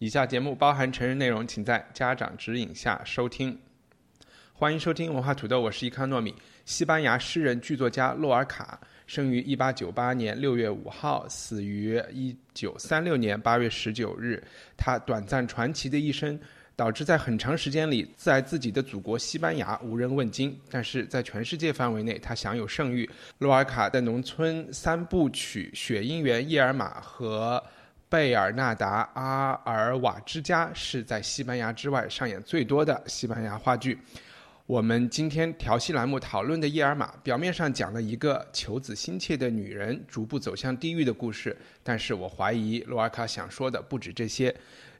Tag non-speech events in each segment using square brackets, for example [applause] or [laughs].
以下节目包含成人内容，请在家长指引下收听。欢迎收听文化土豆，我是伊康糯米。西班牙诗人剧作家洛尔卡生于1898年6月5号，死于1936年8月19日。他短暂传奇的一生，导致在很长时间里，在自己的祖国西班牙无人问津，但是在全世界范围内，他享有盛誉。洛尔卡的农村三部曲《雪姻缘》《叶尔玛》和贝尔纳达·阿尔瓦之家是在西班牙之外上演最多的西班牙话剧。我们今天调戏栏目讨论的《伊尔玛》，表面上讲了一个求子心切的女人逐步走向地狱的故事，但是我怀疑罗尔卡想说的不止这些。《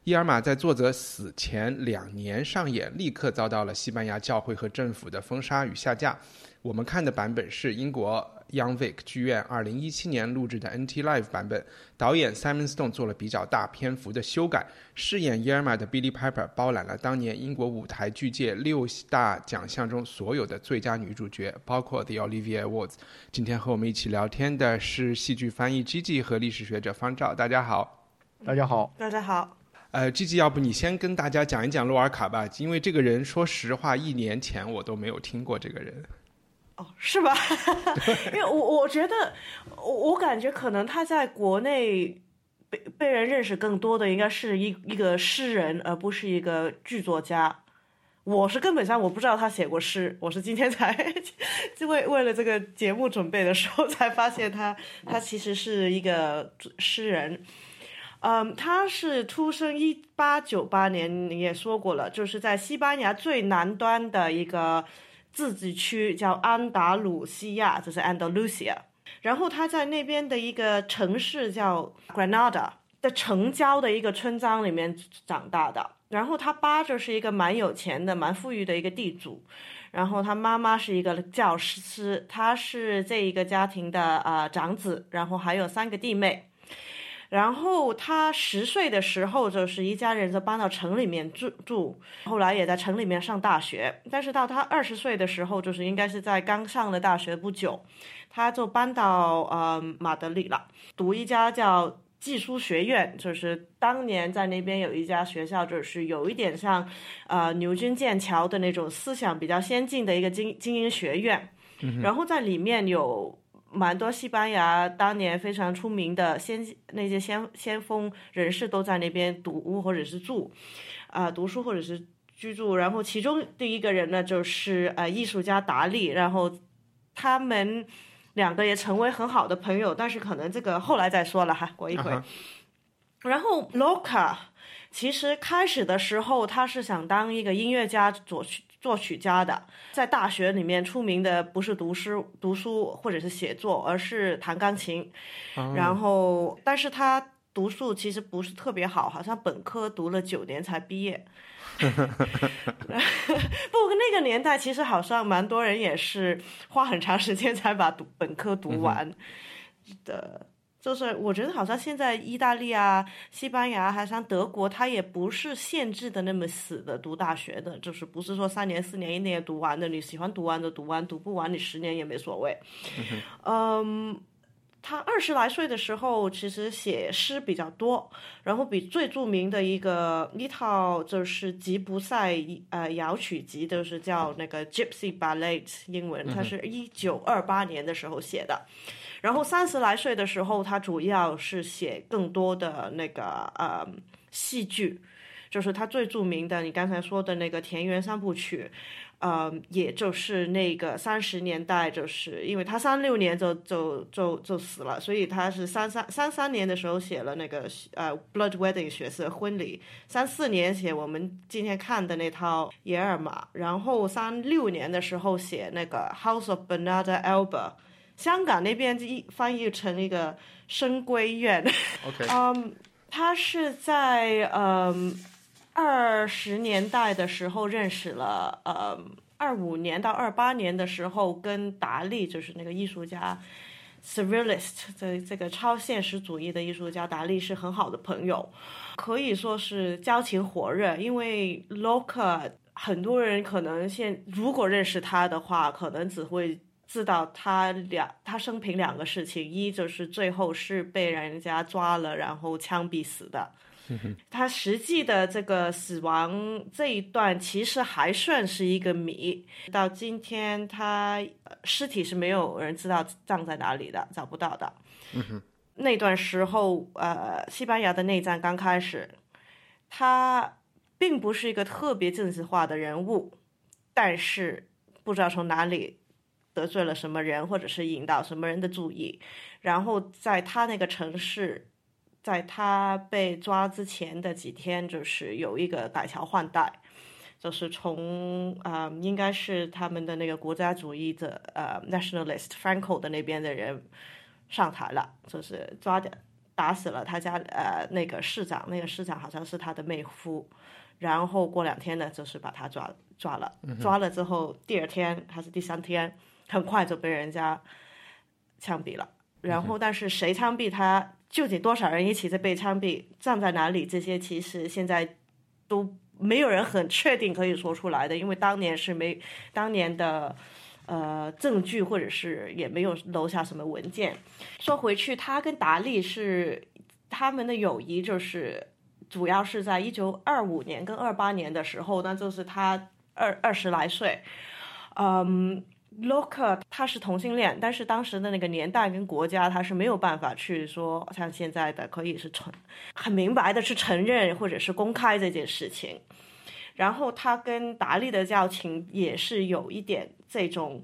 伊尔玛》在作者死前两年上演，立刻遭到了西班牙教会和政府的封杀与下架。我们看的版本是英国 Young Vic 剧院二零一七年录制的 NT Live 版本，导演 Simon Stone 做了比较大篇幅的修改。饰演 Yerma 的 Billy Piper 包揽了当年英国舞台剧界六大奖项中所有的最佳女主角，包括 The Olivier Awards。今天和我们一起聊天的是戏剧翻译 Gigi 和历史学者方照，大家好。大家好。大家好。呃，Gigi，要不你先跟大家讲一讲洛尔卡吧，因为这个人，说实话，一年前我都没有听过这个人。是吧？[laughs] 因为我我觉得，我我感觉可能他在国内被被人认识更多的，应该是一一个诗人，而不是一个剧作家。我是根本上我不知道他写过诗，我是今天才就为为了这个节目准备的时候才发现他他其实是一个诗人。嗯，他是出生一八九八年，你也说过了，就是在西班牙最南端的一个。自治区叫安达鲁西亚，就是 Andalusia。然后他在那边的一个城市叫 Granada 的城郊的一个村庄里面长大的。然后他爸就是一个蛮有钱的、蛮富裕的一个地主。然后他妈妈是一个教师，他是这一个家庭的呃长子。然后还有三个弟妹。然后他十岁的时候，就是一家人就搬到城里面住住，后来也在城里面上大学。但是到他二十岁的时候，就是应该是在刚上了大学不久，他就搬到呃马德里了，读一家叫技术学院，就是当年在那边有一家学校，就是有一点像呃牛津剑桥的那种思想比较先进的一个精精英学院，然后在里面有。蛮多西班牙当年非常出名的先那些先先锋人士都在那边读或者是住，啊，读书或者是居住。然后其中第一个人呢，就是呃艺术家达利。然后他们两个也成为很好的朋友，但是可能这个后来再说了哈，过一会儿。然后 Loca 其实开始的时候他是想当一个音乐家作曲。作曲家的，在大学里面出名的不是读诗、读书或者是写作，而是弹钢琴。然后，但是他读书其实不是特别好，好像本科读了九年才毕业。[laughs] 不过那个年代其实好像蛮多人也是花很长时间才把读本科读完的。就是我觉得好像现在意大利啊、西班牙，还像德国，它也不是限制的那么死的读大学的，就是不是说三年四年一年读完的，你喜欢读完的读完，读不完你十年也没所谓。嗯，他二十来岁的时候其实写诗比较多，然后比最著名的一个一套就是吉普赛呃摇曲集，就是叫那个 Gypsy Ballet，英文，它是一九二八年的时候写的。然后三十来岁的时候，他主要是写更多的那个呃戏剧，就是他最著名的，你刚才说的那个《田园三部曲》，呃，也就是那个三十年代，就是因为他三六年就就就就死了，所以他是三三三三年的时候写了那个呃《Blood Wedding》血色婚礼，三四年写我们今天看的那套《耶尔玛》，然后三六年的时候写那个《House of Bernarda Alba》。香港那边译翻译成一个深闺院。OK，[laughs] 嗯，他是在嗯二十年代的时候认识了，呃，二五年到二八年的时候跟达利，就是那个艺术家 Surrealist 这这个超现实主义的艺术家达利是很好的朋友，可以说是交情火热。因为 Loca 很多人可能现如果认识他的话，可能只会知道他两他生平两个事情，一就是最后是被人家抓了，然后枪毙死的。他实际的这个死亡这一段其实还算是一个谜，到今天他呃尸体是没有人知道葬在哪里的，找不到的。那段时候，呃，西班牙的内战刚开始，他并不是一个特别政治化的人物，但是不知道从哪里得罪了什么人，或者是引导什么人的注意，然后在他那个城市。在他被抓之前的几天，就是有一个改朝换代，就是从啊、呃应该是他们的那个国家主义的呃 nationalist Franco 的那边的人上台了，就是抓的打死了他家呃那个市长，那个市长好像是他的妹夫，然后过两天呢，就是把他抓抓了，抓了之后第二天还是第三天，很快就被人家枪毙了。然后，但是谁枪毙他，究竟多少人一起在被枪毙，站在哪里，这些其实现在都没有人很确定可以说出来的，因为当年是没当年的呃证据，或者是也没有留下什么文件。说回去，他跟达利是他们的友谊，就是主要是在一九二五年跟二八年的时候，那就是他二二十来岁，嗯。Loca 他是同性恋，但是当时的那个年代跟国家，他是没有办法去说像现在的可以是承很明白的去承认或者是公开这件事情。然后他跟达利的交情也是有一点这种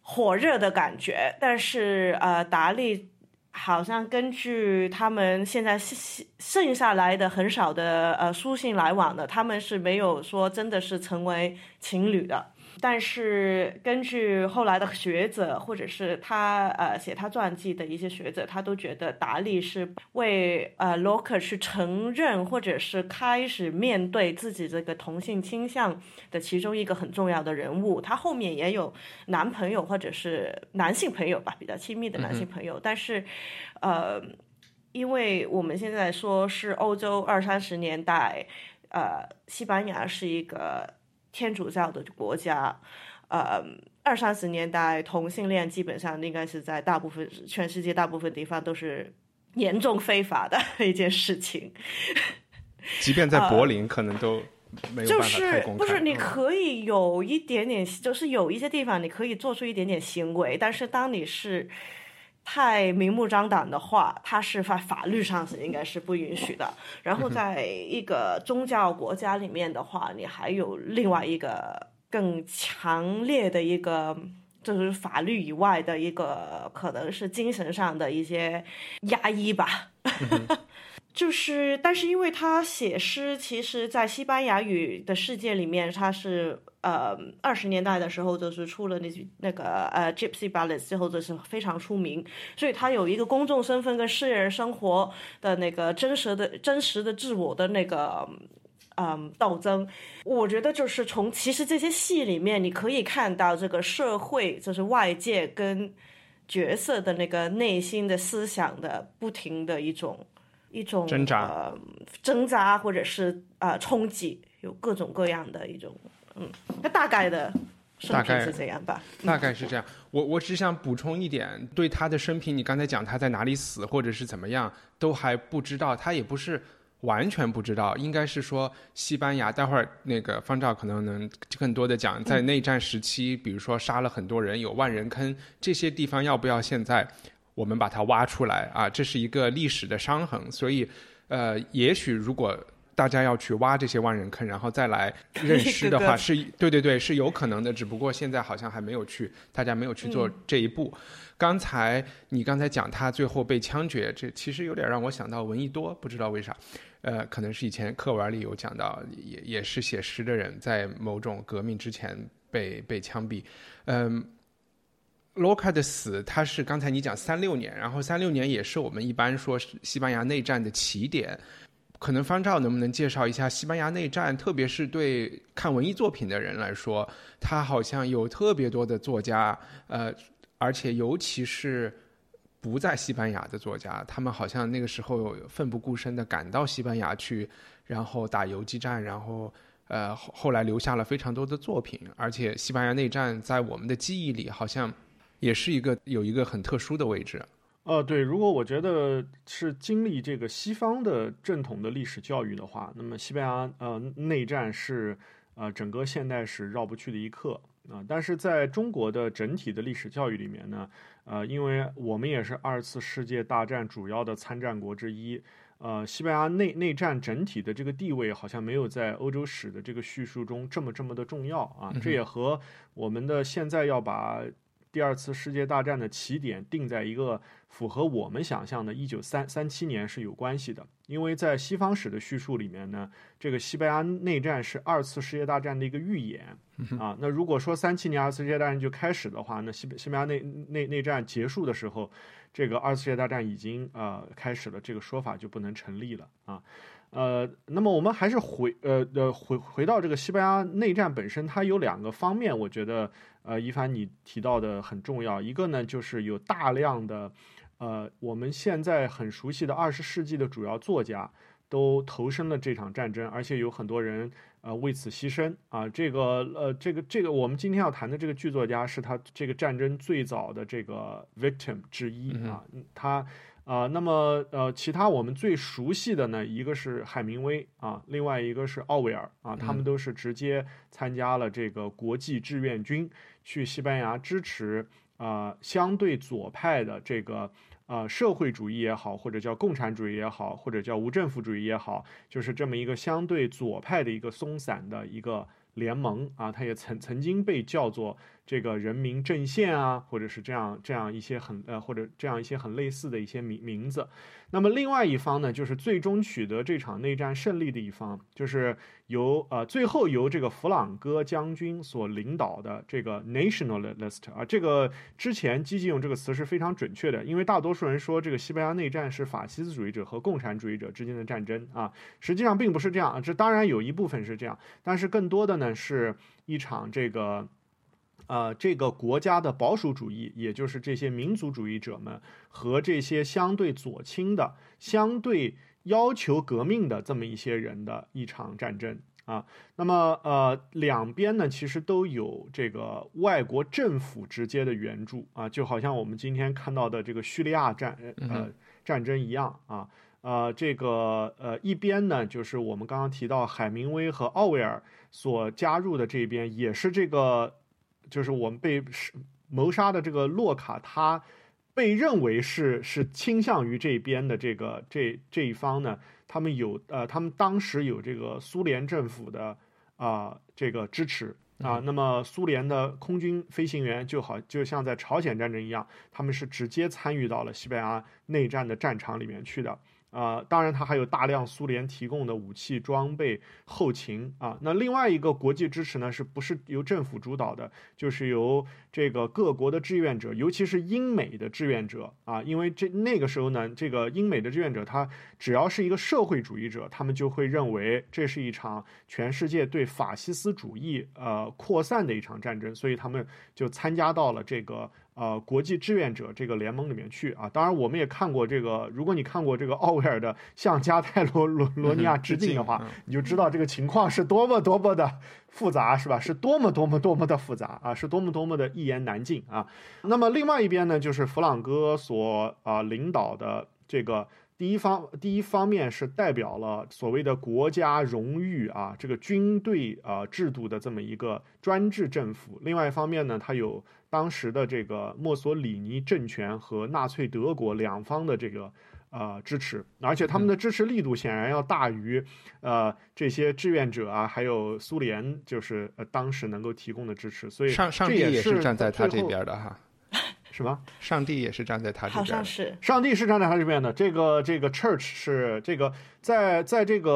火热的感觉，但是呃，达利好像根据他们现在剩下来的很少的呃书信来往的，他们是没有说真的是成为情侣的。但是根据后来的学者，或者是他呃写他传记的一些学者，他都觉得达利是为呃 Loca 去承认或者是开始面对自己这个同性倾向的其中一个很重要的人物。他后面也有男朋友或者是男性朋友吧，比较亲密的男性朋友，但是呃，因为我们现在说是欧洲二三十年代，呃，西班牙是一个。天主教的国家，呃，二三十年代同性恋基本上应该是在大部分全世界大部分地方都是严重非法的一件事情。[laughs] 即便在柏林，可能都没有办法太公开。呃就是不是你可以有一点点，就是有一些地方你可以做出一点点行为，但是当你是。太明目张胆的话，它是在法律上是应该是不允许的。然后在一个宗教国家里面的话，你还有另外一个更强烈的一个，就是法律以外的一个，可能是精神上的一些压抑吧。[laughs] 就是，但是因为他写诗，其实，在西班牙语的世界里面，他是呃二十年代的时候，就是出了那那个呃 Gypsy Ballads 之后，就是非常出名，所以他有一个公众身份跟私人生活的那个真实的真实的自我的那个。嗯，斗争，我觉得就是从其实这些戏里面，你可以看到这个社会，就是外界跟角色的那个内心的思想的不停的一种一种挣扎、呃、挣扎或者是呃冲击，有各种各样的一种，嗯，那大概的生大概平是这样吧。大概是这样。我我只想补充一点，对他的生平，你刚才讲他在哪里死或者是怎么样，都还不知道，他也不是。完全不知道，应该是说西班牙。待会儿那个方照可能能更多的讲，在内战时期，比如说杀了很多人，有万人坑，这些地方要不要现在我们把它挖出来啊？这是一个历史的伤痕。所以，呃，也许如果大家要去挖这些万人坑，然后再来 [laughs] 认尸的话，是对对对，是有可能的。只不过现在好像还没有去，大家没有去做这一步。刚才你刚才讲他最后被枪决，这其实有点让我想到闻一多，不知道为啥。呃，可能是以前课文里有讲到，也也是写诗的人，在某种革命之前被被枪毙。嗯，洛卡的死，他是刚才你讲三六年，然后三六年也是我们一般说是西班牙内战的起点。可能方照能不能介绍一下西班牙内战？特别是对看文艺作品的人来说，他好像有特别多的作家，呃，而且尤其是不在西班牙的作家，他们好像那个时候奋不顾身的赶到西班牙去，然后打游击战，然后呃后来留下了非常多的作品。而且西班牙内战在我们的记忆里，好像也是一个有一个很特殊的位置。呃，对，如果我觉得是经历这个西方的正统的历史教育的话，那么西班牙呃内战是呃整个现代史绕不去的一课啊。但是在中国的整体的历史教育里面呢，呃，因为我们也是二次世界大战主要的参战国之一，呃，西班牙内内战整体的这个地位好像没有在欧洲史的这个叙述中这么这么的重要啊。这也和我们的现在要把。第二次世界大战的起点定在一个符合我们想象的1933年是有关系的，因为在西方史的叙述里面呢，这个西班牙内战是二次世界大战的一个预演啊。那如果说37年二次世界大战就开始的话，那西西班牙内内内战结束的时候，这个二次世界大战已经呃开始了，这个说法就不能成立了啊。呃，那么我们还是回呃呃回回到这个西班牙内战本身，它有两个方面，我觉得呃一凡你提到的很重要。一个呢就是有大量的呃我们现在很熟悉的二十世纪的主要作家都投身了这场战争，而且有很多人呃为此牺牲啊。这个呃这个这个我们今天要谈的这个剧作家是他这个战争最早的这个 victim 之一啊，他。啊，那么呃，其他我们最熟悉的呢，一个是海明威啊，另外一个是奥威尔啊，他们都是直接参加了这个国际志愿军，去西班牙支持啊相对左派的这个呃社会主义也好，或者叫共产主义也好，或者叫无政府主义也好，就是这么一个相对左派的一个松散的一个联盟啊，它也曾曾经被叫做。这个人民阵线啊，或者是这样这样一些很呃，或者这样一些很类似的一些名名字。那么另外一方呢，就是最终取得这场内战胜利的一方，就是由呃最后由这个弗朗哥将军所领导的这个 nationalist 啊，这个之前积极用这个词是非常准确的，因为大多数人说这个西班牙内战是法西斯主义者和共产主义者之间的战争啊，实际上并不是这样啊，这当然有一部分是这样，但是更多的呢是一场这个。呃，这个国家的保守主义，也就是这些民族主义者们和这些相对左倾的、相对要求革命的这么一些人的一场战争啊。那么，呃，两边呢，其实都有这个外国政府直接的援助啊，就好像我们今天看到的这个叙利亚战呃战争一样啊。呃，这个呃一边呢，就是我们刚刚提到海明威和奥威尔所加入的这边，也是这个。就是我们被谋杀的这个洛卡，他被认为是是倾向于这边的这个这这一方呢。他们有呃，他们当时有这个苏联政府的啊这个支持啊。那么苏联的空军飞行员就好，就像在朝鲜战争一样，他们是直接参与到了西班牙内战的战场里面去的。啊，当然，它还有大量苏联提供的武器装备、后勤啊。那另外一个国际支持呢，是不是由政府主导的？就是由这个各国的志愿者，尤其是英美的志愿者啊。因为这那个时候呢，这个英美的志愿者，他只要是一个社会主义者，他们就会认为这是一场全世界对法西斯主义呃扩散的一场战争，所以他们就参加到了这个。呃，国际志愿者这个联盟里面去啊，当然我们也看过这个，如果你看过这个奥威尔的《向加泰罗罗罗尼亚致敬》的话，你就知道这个情况是多么多么的复杂，是吧？是多么多么多么的复杂啊，是多么多么的一言难尽啊。那么另外一边呢，就是弗朗哥所啊领导的这个。第一方，第一方面是代表了所谓的国家荣誉啊，这个军队啊制度的这么一个专制政府。另外一方面呢，它有当时的这个墨索里尼政权和纳粹德国两方的这个呃支持，而且他们的支持力度显然要大于呃这些志愿者啊，还有苏联就是呃当时能够提供的支持。所以上上帝也是站在他这边的哈。[laughs] 什么？上帝也是站在他这边。好像是。上帝是站在他这边的。这个这个 church 是这个在在这个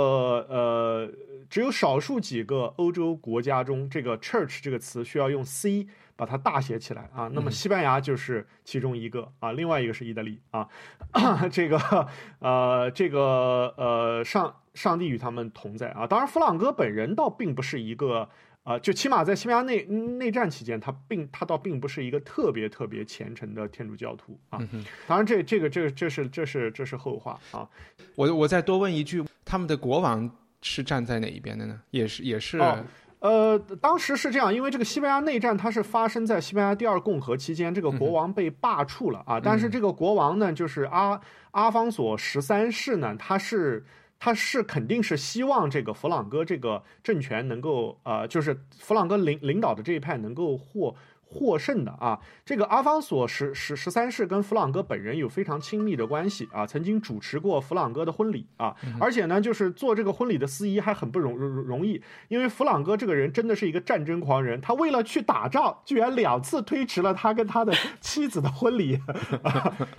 呃只有少数几个欧洲国家中，这个 church 这个词需要用 c 把它大写起来啊。那么西班牙就是其中一个啊，另外一个是意大利啊。[coughs] 这个呃，这个呃，上上帝与他们同在啊。当然，弗朗哥本人倒并不是一个。啊，就起码在西班牙内内战期间，他并他倒并不是一个特别特别虔诚的天主教徒啊。当然，这这个这这是这是这是后话啊。我我再多问一句，他们的国王是站在哪一边的呢？也是也是。呃，当时是这样，因为这个西班牙内战它是发生在西班牙第二共和期间，这个国王被罢黜了啊。但是这个国王呢，就是阿阿方索十三世呢，他是。他是肯定是希望这个弗朗哥这个政权能够，呃，就是弗朗哥领领导的这一派能够获。获胜的啊，这个阿方索十十十三世跟弗朗哥本人有非常亲密的关系啊，曾经主持过弗朗哥的婚礼啊，而且呢，就是做这个婚礼的司仪还很不容容容易，因为弗朗哥这个人真的是一个战争狂人，他为了去打仗，居然两次推迟了他跟他的妻子的婚礼。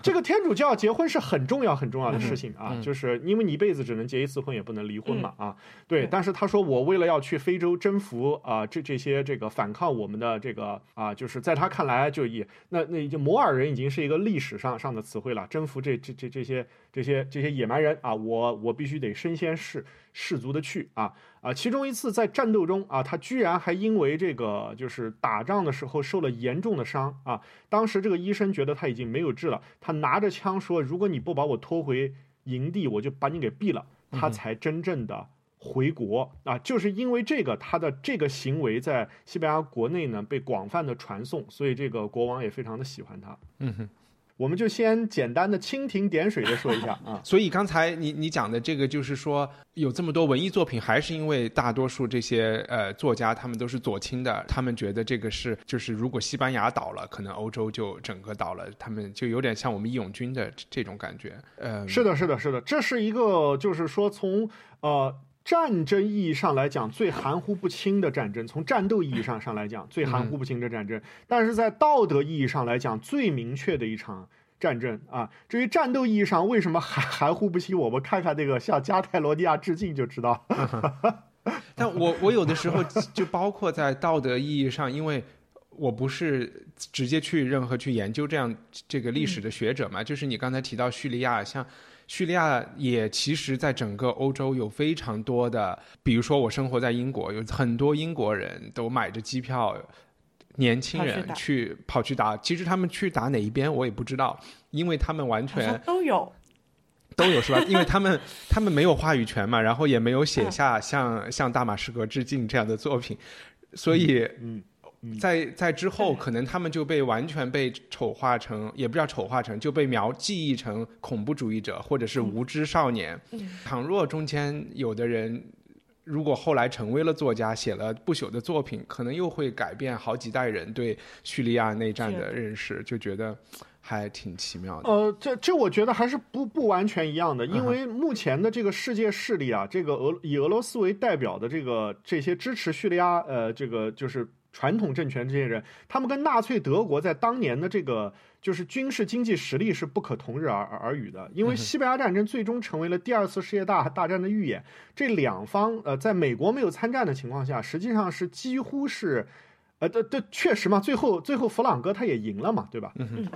这个天主教结婚是很重要很重要的事情啊，就是因为你一辈子只能结一次婚，也不能离婚嘛啊，对。但是他说我为了要去非洲征服啊，这这些这个反抗我们的这个啊。就是在他看来，就也那那已经摩尔人已经是一个历史上上的词汇了，征服这这这这些这些这些野蛮人啊，我我必须得身先士士卒的去啊啊！其中一次在战斗中啊，他居然还因为这个就是打仗的时候受了严重的伤啊，当时这个医生觉得他已经没有治了，他拿着枪说：“如果你不把我拖回营地，我就把你给毙了。”他才真正的。回国啊，就是因为这个，他的这个行为在西班牙国内呢被广泛的传颂，所以这个国王也非常的喜欢他。嗯哼，我们就先简单的蜻蜓点水的说一下啊。[laughs] 所以刚才你你讲的这个，就是说有这么多文艺作品，还是因为大多数这些呃作家他们都是左倾的，他们觉得这个是就是如果西班牙倒了，可能欧洲就整个倒了，他们就有点像我们义勇军的这种感觉。呃，是的，是的，是的，这是一个就是说从呃。战争意义上来讲，最含糊不清的战争；从战斗意义上上来讲，最含糊不清的战争。但是在道德意义上来讲，最明确的一场战争啊。至于战斗意义上为什么含含糊不清，我们看看那个向加泰罗尼亚致敬就知道。[laughs] 但我我有的时候就包括在道德意义上，因为我不是直接去任何去研究这样这个历史的学者嘛，就是你刚才提到叙利亚，像。叙利亚也其实，在整个欧洲有非常多的，比如说我生活在英国，有很多英国人都买着机票，年轻人去跑去打。其实他们去打哪一边我也不知道，因为他们完全都有，都有是吧？因为他们他们没有话语权嘛，然后也没有写下向向大马士革致敬这样的作品，所以嗯。在在之后，可能他们就被完全被丑化成，也不叫丑化成，就被描记忆成恐怖主义者或者是无知少年。倘若中间有的人，如果后来成为了作家，写了不朽的作品，可能又会改变好几代人对叙利亚内战的认识，就觉得还挺奇妙的。呃，这这我觉得还是不不完全一样的，因为目前的这个世界势力啊，这个俄以俄罗斯为代表的这个这些支持叙利亚，呃，这个就是。传统政权这些人，他们跟纳粹德国在当年的这个就是军事经济实力是不可同日而而语的。因为西班牙战争最终成为了第二次世界大大战的预演。这两方呃，在美国没有参战的情况下，实际上是几乎是，呃，这这确实嘛，最后最后弗朗哥他也赢了嘛，对吧？嗯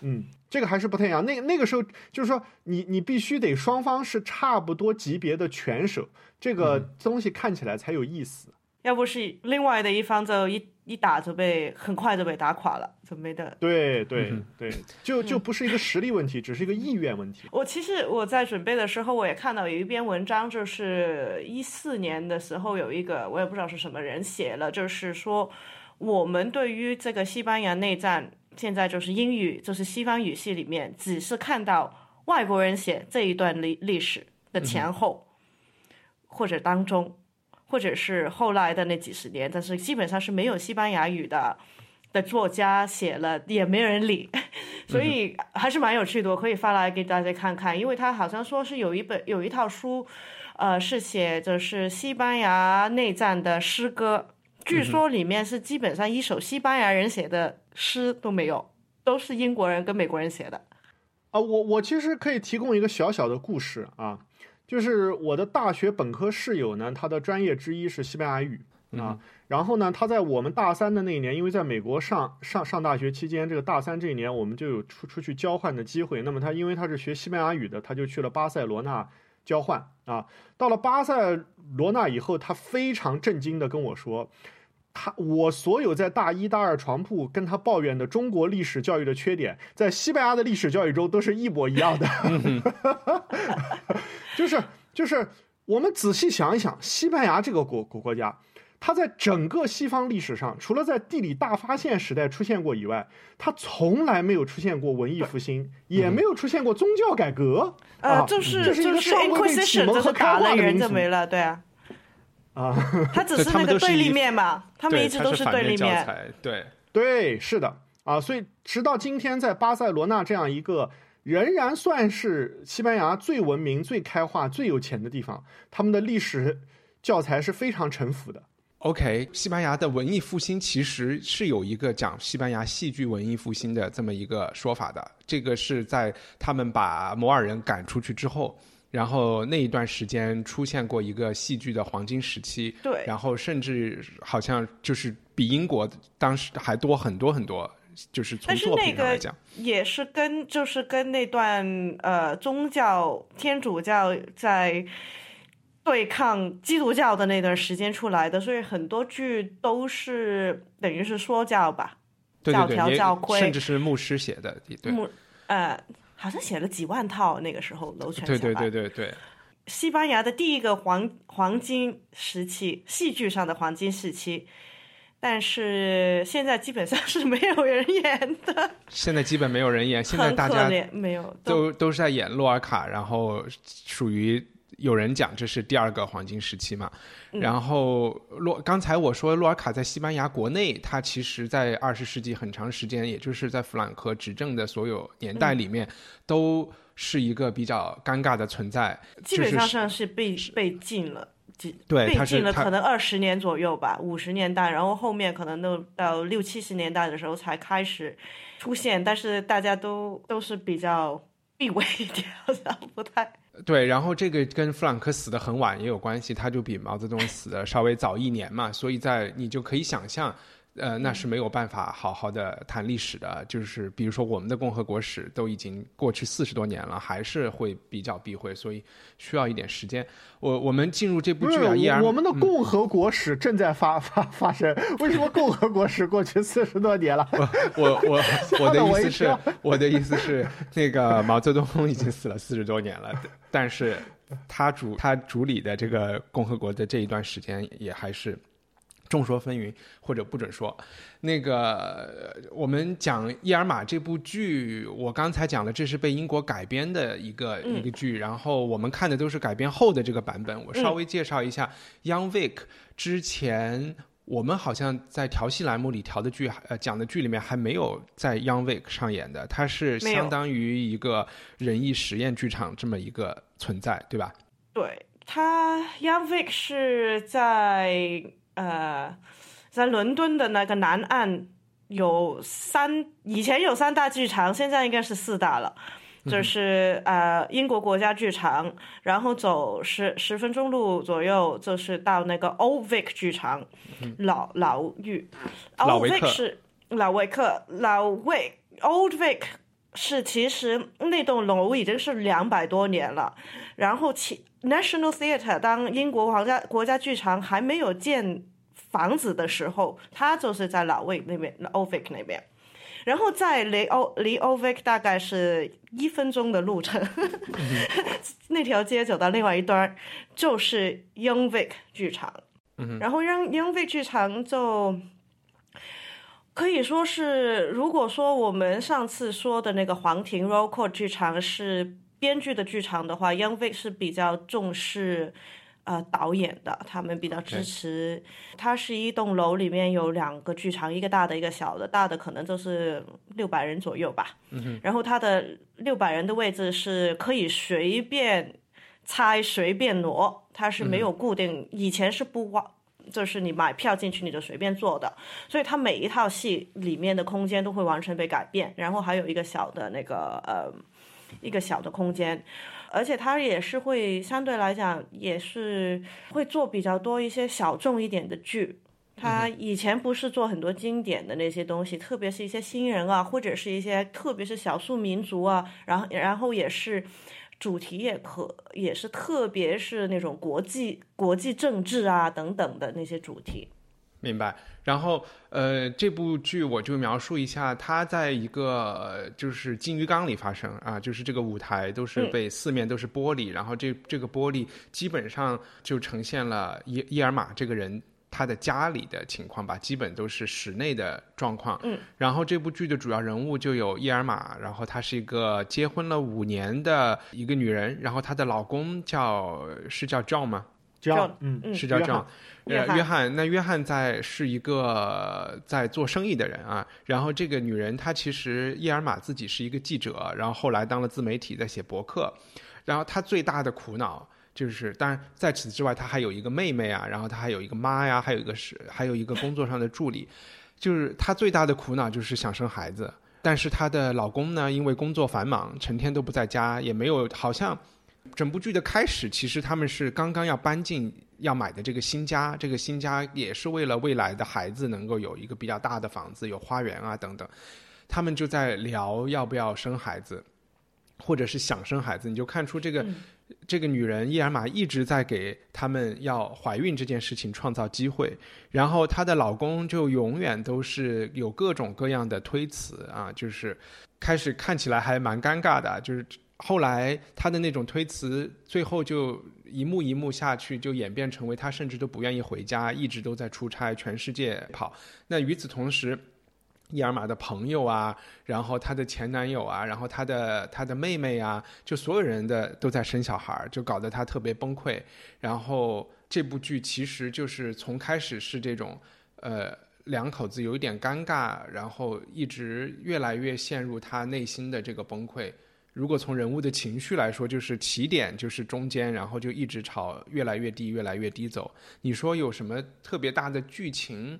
嗯，这个还是不太一样。那那个时候就是说，你你必须得双方是差不多级别的拳手，这个东西看起来才有意思。要不是另外的一方就一一打就被很快就被打垮了，就没得。对对对，就就不是一个实力问题，只是一个意愿问题。我其实我在准备的时候，我也看到有一篇文章，就是一四年的时候有一个我也不知道是什么人写了，就是说我们对于这个西班牙内战，现在就是英语就是西方语系里面，只是看到外国人写这一段历历史的前后或者当中。或者是后来的那几十年，但是基本上是没有西班牙语的的作家写了，也没人理，[laughs] 所以还是蛮有趣的。我可以发来给大家看看，因为他好像说是有一本有一套书，呃，是写就是西班牙内战的诗歌，据说里面是基本上一首西班牙人写的诗都没有，都是英国人跟美国人写的。啊，我我其实可以提供一个小小的故事啊。就是我的大学本科室友呢，他的专业之一是西班牙语啊。然后呢，他在我们大三的那一年，因为在美国上上上大学期间，这个大三这一年我们就有出出去交换的机会。那么他因为他是学西班牙语的，他就去了巴塞罗那交换啊。到了巴塞罗那以后，他非常震惊的跟我说，他我所有在大一大二床铺跟他抱怨的中国历史教育的缺点，在西班牙的历史教育中都是一模一样的。[laughs] 就是就是我们仔细想一想，西班牙这个国国国家。它在整个西方历史上，除了在地理大发现时代出现过以外，它从来没有出现过文艺复兴，也没有出现过宗教改革。呃，就是就是一个尚未被启蒙和开化的民族。没了，对啊。啊，它只是那个对立面嘛，他们一直都是对立面。对对，是的啊，所以直到今天，在巴塞罗那这样一个仍然算是西班牙最文明、最开化、最有钱的地方，他们的历史教材是非常沉浮的。OK，西班牙的文艺复兴其实是有一个讲西班牙戏剧文艺复兴的这么一个说法的。这个是在他们把摩尔人赶出去之后，然后那一段时间出现过一个戏剧的黄金时期。对，然后甚至好像就是比英国当时还多很多很多，就是从作品上来讲，也是跟就是跟那段呃宗教天主教在。对抗基督教的那段时间出来的，所以很多剧都是等于是说教吧，教条教规，甚至是牧师写的。对，牧呃，好像写了几万套那个时候楼权。对对对对对。西班牙的第一个黄黄金时期，戏剧上的黄金时期，但是现在基本上是没有人演的。现在基本没有人演，现在大家没有都都是在演洛尔卡，然后属于。有人讲这是第二个黄金时期嘛，然后洛刚才我说洛尔卡在西班牙国内，他其实在二十世纪很长时间，也就是在弗朗克执政的所有年代里面，都是一个比较尴尬的存在。基本上上是被被禁了，对，被禁了可能二十年左右吧，五十年代，然后后面可能都到六七十年代的时候才开始出现，但是大家都都是比较避讳一点，好像不太。对，然后这个跟弗朗克死的很晚也有关系，他就比毛泽东死的稍微早一年嘛，所以在你就可以想象。呃，那是没有办法好好的谈历史的，就是比如说我们的共和国史都已经过去四十多年了，还是会比较避讳，所以需要一点时间。我我们进入这部剧啊，依然我们的共和国史正在发发发生，为什么共和国史过去四十多年了？我我我 [laughs] 我的意思是，我的意思是，[laughs] 那个毛泽东已经死了四十多年了，但是他主他主理的这个共和国的这一段时间也还是。众说纷纭，或者不准说。那个，我们讲《伊尔玛》这部剧，我刚才讲了，这是被英国改编的一个一个剧。然后我们看的都是改编后的这个版本。我稍微介绍一下，Young Vic 之前我们好像在调戏栏目里调的剧，呃，讲的剧里面还没有在 Young Vic 上演的。它是相当于一个人艺实验剧场这么一个存在，对吧？对，它 Young Vic 是在。呃，在伦敦的那个南岸有三，以前有三大剧场，现在应该是四大了。就是呃，英国国家剧场，然后走十十分钟路左右，就是到那个 Old Vic 剧场，老老狱。Old Vic 是老维克，老维 Old Vic 是其实那栋楼已经是两百多年了，然后其。National Theatre 当英国皇家国家剧场还没有建房子的时候，它就是在老魏那边，Old Vic 那边。然后在离欧离 Old Vic 大概是一分钟的路程，[laughs] 那条街走到另外一端就是 Young Vic 剧场。然后让 Young Vic 剧场就可以说是，如果说我们上次说的那个黄庭 Court 剧场是。编剧的剧场的话，Young Vic 是比较重视呃导演的，他们比较支持。它是一栋楼里面有两个剧场，一个大的，一个小的。大的可能就是六百人左右吧。嗯然后它的六百人的位置是可以随便拆、随便挪，它是没有固定。以前是不就是你买票进去你就随便坐的，所以它每一套戏里面的空间都会完全被改变。然后还有一个小的那个呃。一个小的空间，而且它也是会相对来讲也是会做比较多一些小众一点的剧。他以前不是做很多经典的那些东西，特别是一些新人啊，或者是一些特别是少数民族啊，然后然后也是主题也可也是特别是那种国际国际政治啊等等的那些主题。明白。然后，呃，这部剧我就描述一下，它在一个呃就是金鱼缸里发生啊，就是这个舞台都是被四面都是玻璃，然后这这个玻璃基本上就呈现了伊伊尔玛这个人他的家里的情况吧，基本都是室内的状况。嗯。然后这部剧的主要人物就有伊尔玛，然后她是一个结婚了五年的一个女人，然后她的老公叫是叫 John 吗？？John，嗯是叫 John，翰呃，约翰。那约翰在是一个在做生意的人啊。然后这个女人她其实伊尔玛自己是一个记者，然后后来当了自媒体，在写博客。然后她最大的苦恼就是，当然在此之外，她还有一个妹妹啊，然后她还有一个妈呀，还有一个是还有一个工作上的助理。就是她最大的苦恼就是想生孩子，但是她的老公呢，因为工作繁忙，成天都不在家，也没有好像。整部剧的开始，其实他们是刚刚要搬进要买的这个新家，这个新家也是为了未来的孩子能够有一个比较大的房子，有花园啊等等。他们就在聊要不要生孩子，或者是想生孩子。你就看出这个、这个女人伊尔玛一直在给他们要怀孕这件事情创造机会，然后她的老公就永远都是有各种各样的推辞啊，就是开始看起来还蛮尴尬的，就是。后来他的那种推辞，最后就一幕一幕下去，就演变成为他甚至都不愿意回家，一直都在出差，全世界跑。那与此同时，伊尔玛的朋友啊，然后她的前男友啊，然后她的她的妹妹啊，就所有人的都在生小孩，就搞得她特别崩溃。然后这部剧其实就是从开始是这种，呃，两口子有一点尴尬，然后一直越来越陷入她内心的这个崩溃。如果从人物的情绪来说，就是起点就是中间，然后就一直朝越来越低、越来越低走。你说有什么特别大的剧情？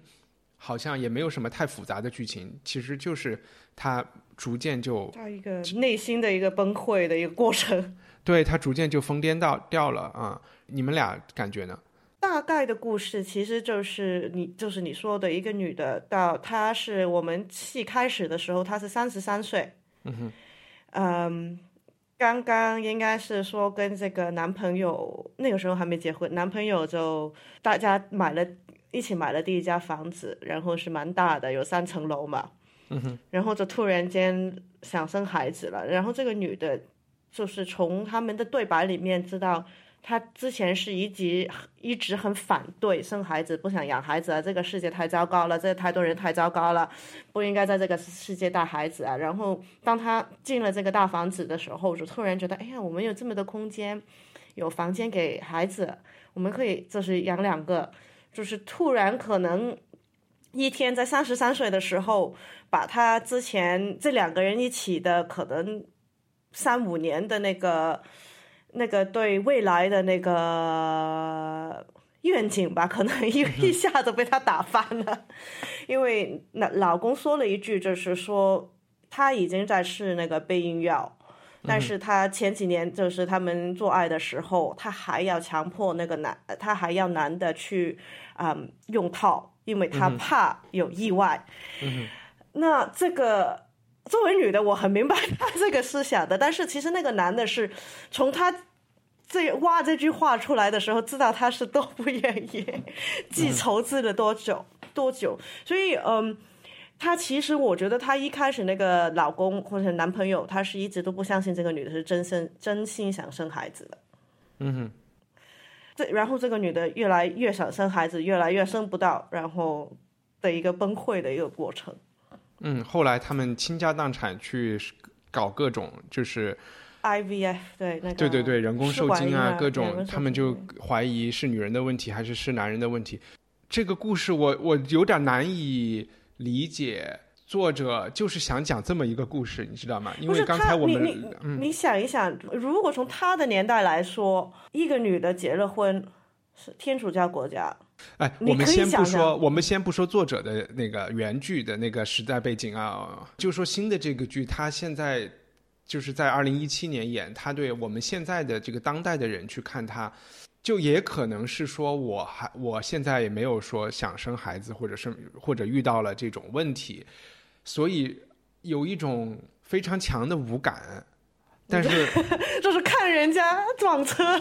好像也没有什么太复杂的剧情，其实就是他逐渐就他一个内心的一个崩溃的一个过程。[laughs] 对他逐渐就疯癫到掉了啊！你们俩感觉呢？大概的故事其实就是你就是你说的一个女的，到她是我们戏开始的时候，她是三十三岁。嗯哼。嗯，刚刚应该是说跟这个男朋友那个时候还没结婚，男朋友就大家买了一起买了第一家房子，然后是蛮大的，有三层楼嘛。嗯哼。然后就突然间想生孩子了，然后这个女的，就是从他们的对白里面知道。她之前是一直一直很反对生孩子，不想养孩子啊！这个世界太糟糕了，这太多人太糟糕了，不应该在这个世界带孩子啊！然后当她进了这个大房子的时候，就突然觉得，哎呀，我们有这么多空间，有房间给孩子，我们可以就是养两个，就是突然可能一天在三十三岁的时候，把他之前这两个人一起的可能三五年的那个。那个对未来的那个愿景吧，可能一一下子被他打翻了，因为那老公说了一句，就是说他已经在试那个避孕药，但是他前几年就是他们做爱的时候，他还要强迫那个男，他还要男的去嗯用套，因为他怕有意外。那这个。作为女的，我很明白他这个思想的，但是其实那个男的是从他这挖这句话出来的时候，知道他是多不愿意，[laughs] 记仇记了多久多久，所以嗯，他其实我觉得她一开始那个老公或者男朋友，他是一直都不相信这个女的是真心真心想生孩子的，嗯哼，这然后这个女的越来越想生孩子，越来越生不到，然后的一个崩溃的一个过程。嗯，后来他们倾家荡产去搞各种，就是 IVF，对，那个对对对，人工受精啊，各种，他们就怀疑是女人的问题还是是男人的问题。这个故事我我有点难以理解，作者就是想讲这么一个故事，你知道吗？因为刚才我们，你你你想一想，如果从他的年代来说，一个女的结了婚是天主教国家。哎，我们先不说，我们先不说作者的那个原剧的那个时代背景啊，就说新的这个剧，它现在就是在二零一七年演，他对我们现在的这个当代的人去看他，就也可能是说我还我现在也没有说想生孩子，或者是或者遇到了这种问题，所以有一种非常强的无感，但是就 [laughs] 是看人家撞车。[laughs]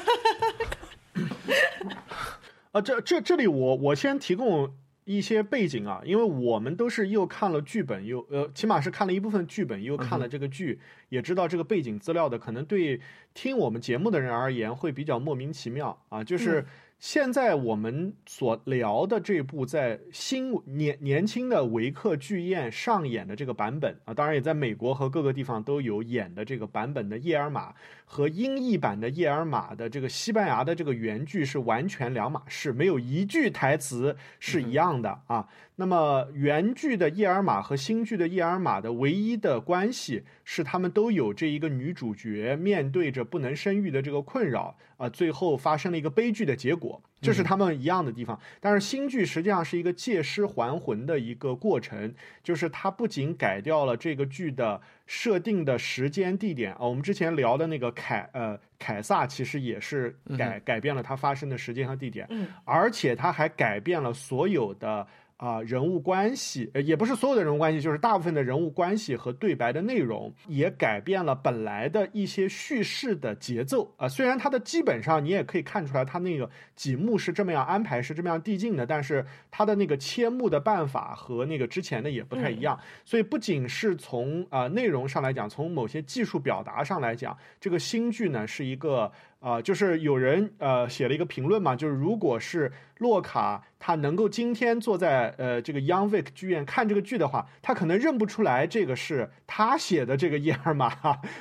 啊，这这这里我我先提供一些背景啊，因为我们都是又看了剧本，又呃，起码是看了一部分剧本，又看了这个剧，也知道这个背景资料的，可能对听我们节目的人而言会比较莫名其妙啊，就是。现在我们所聊的这部在新年年轻的维克剧院上演的这个版本啊，当然也在美国和各个地方都有演的这个版本的叶尔玛和英译版的叶尔玛的这个西班牙的这个原剧是完全两码事，没有一句台词是一样的啊。那么原剧的叶尔玛和新剧的叶尔玛的唯一的关系是，他们都有这一个女主角面对着不能生育的这个困扰啊，最后发生了一个悲剧的结果，这是他们一样的地方。但是新剧实际上是一个借尸还魂的一个过程，就是它不仅改掉了这个剧的设定的时间地点啊，我们之前聊的那个凯呃凯撒其实也是改改变了它发生的时间和地点，嗯，而且它还改变了所有的。啊，人物关系，呃，也不是所有的人物关系，就是大部分的人物关系和对白的内容，也改变了本来的一些叙事的节奏啊。虽然它的基本上你也可以看出来，它那个几幕是这么样安排，是这么样递进的，但是它的那个切幕的办法和那个之前的也不太一样。所以不仅是从啊内容上来讲，从某些技术表达上来讲，这个新剧呢是一个。啊，就是有人呃写了一个评论嘛，就是如果是洛卡他能够今天坐在呃这个 Young Vic 剧院看这个剧的话，他可能认不出来这个是他写的这个叶尔玛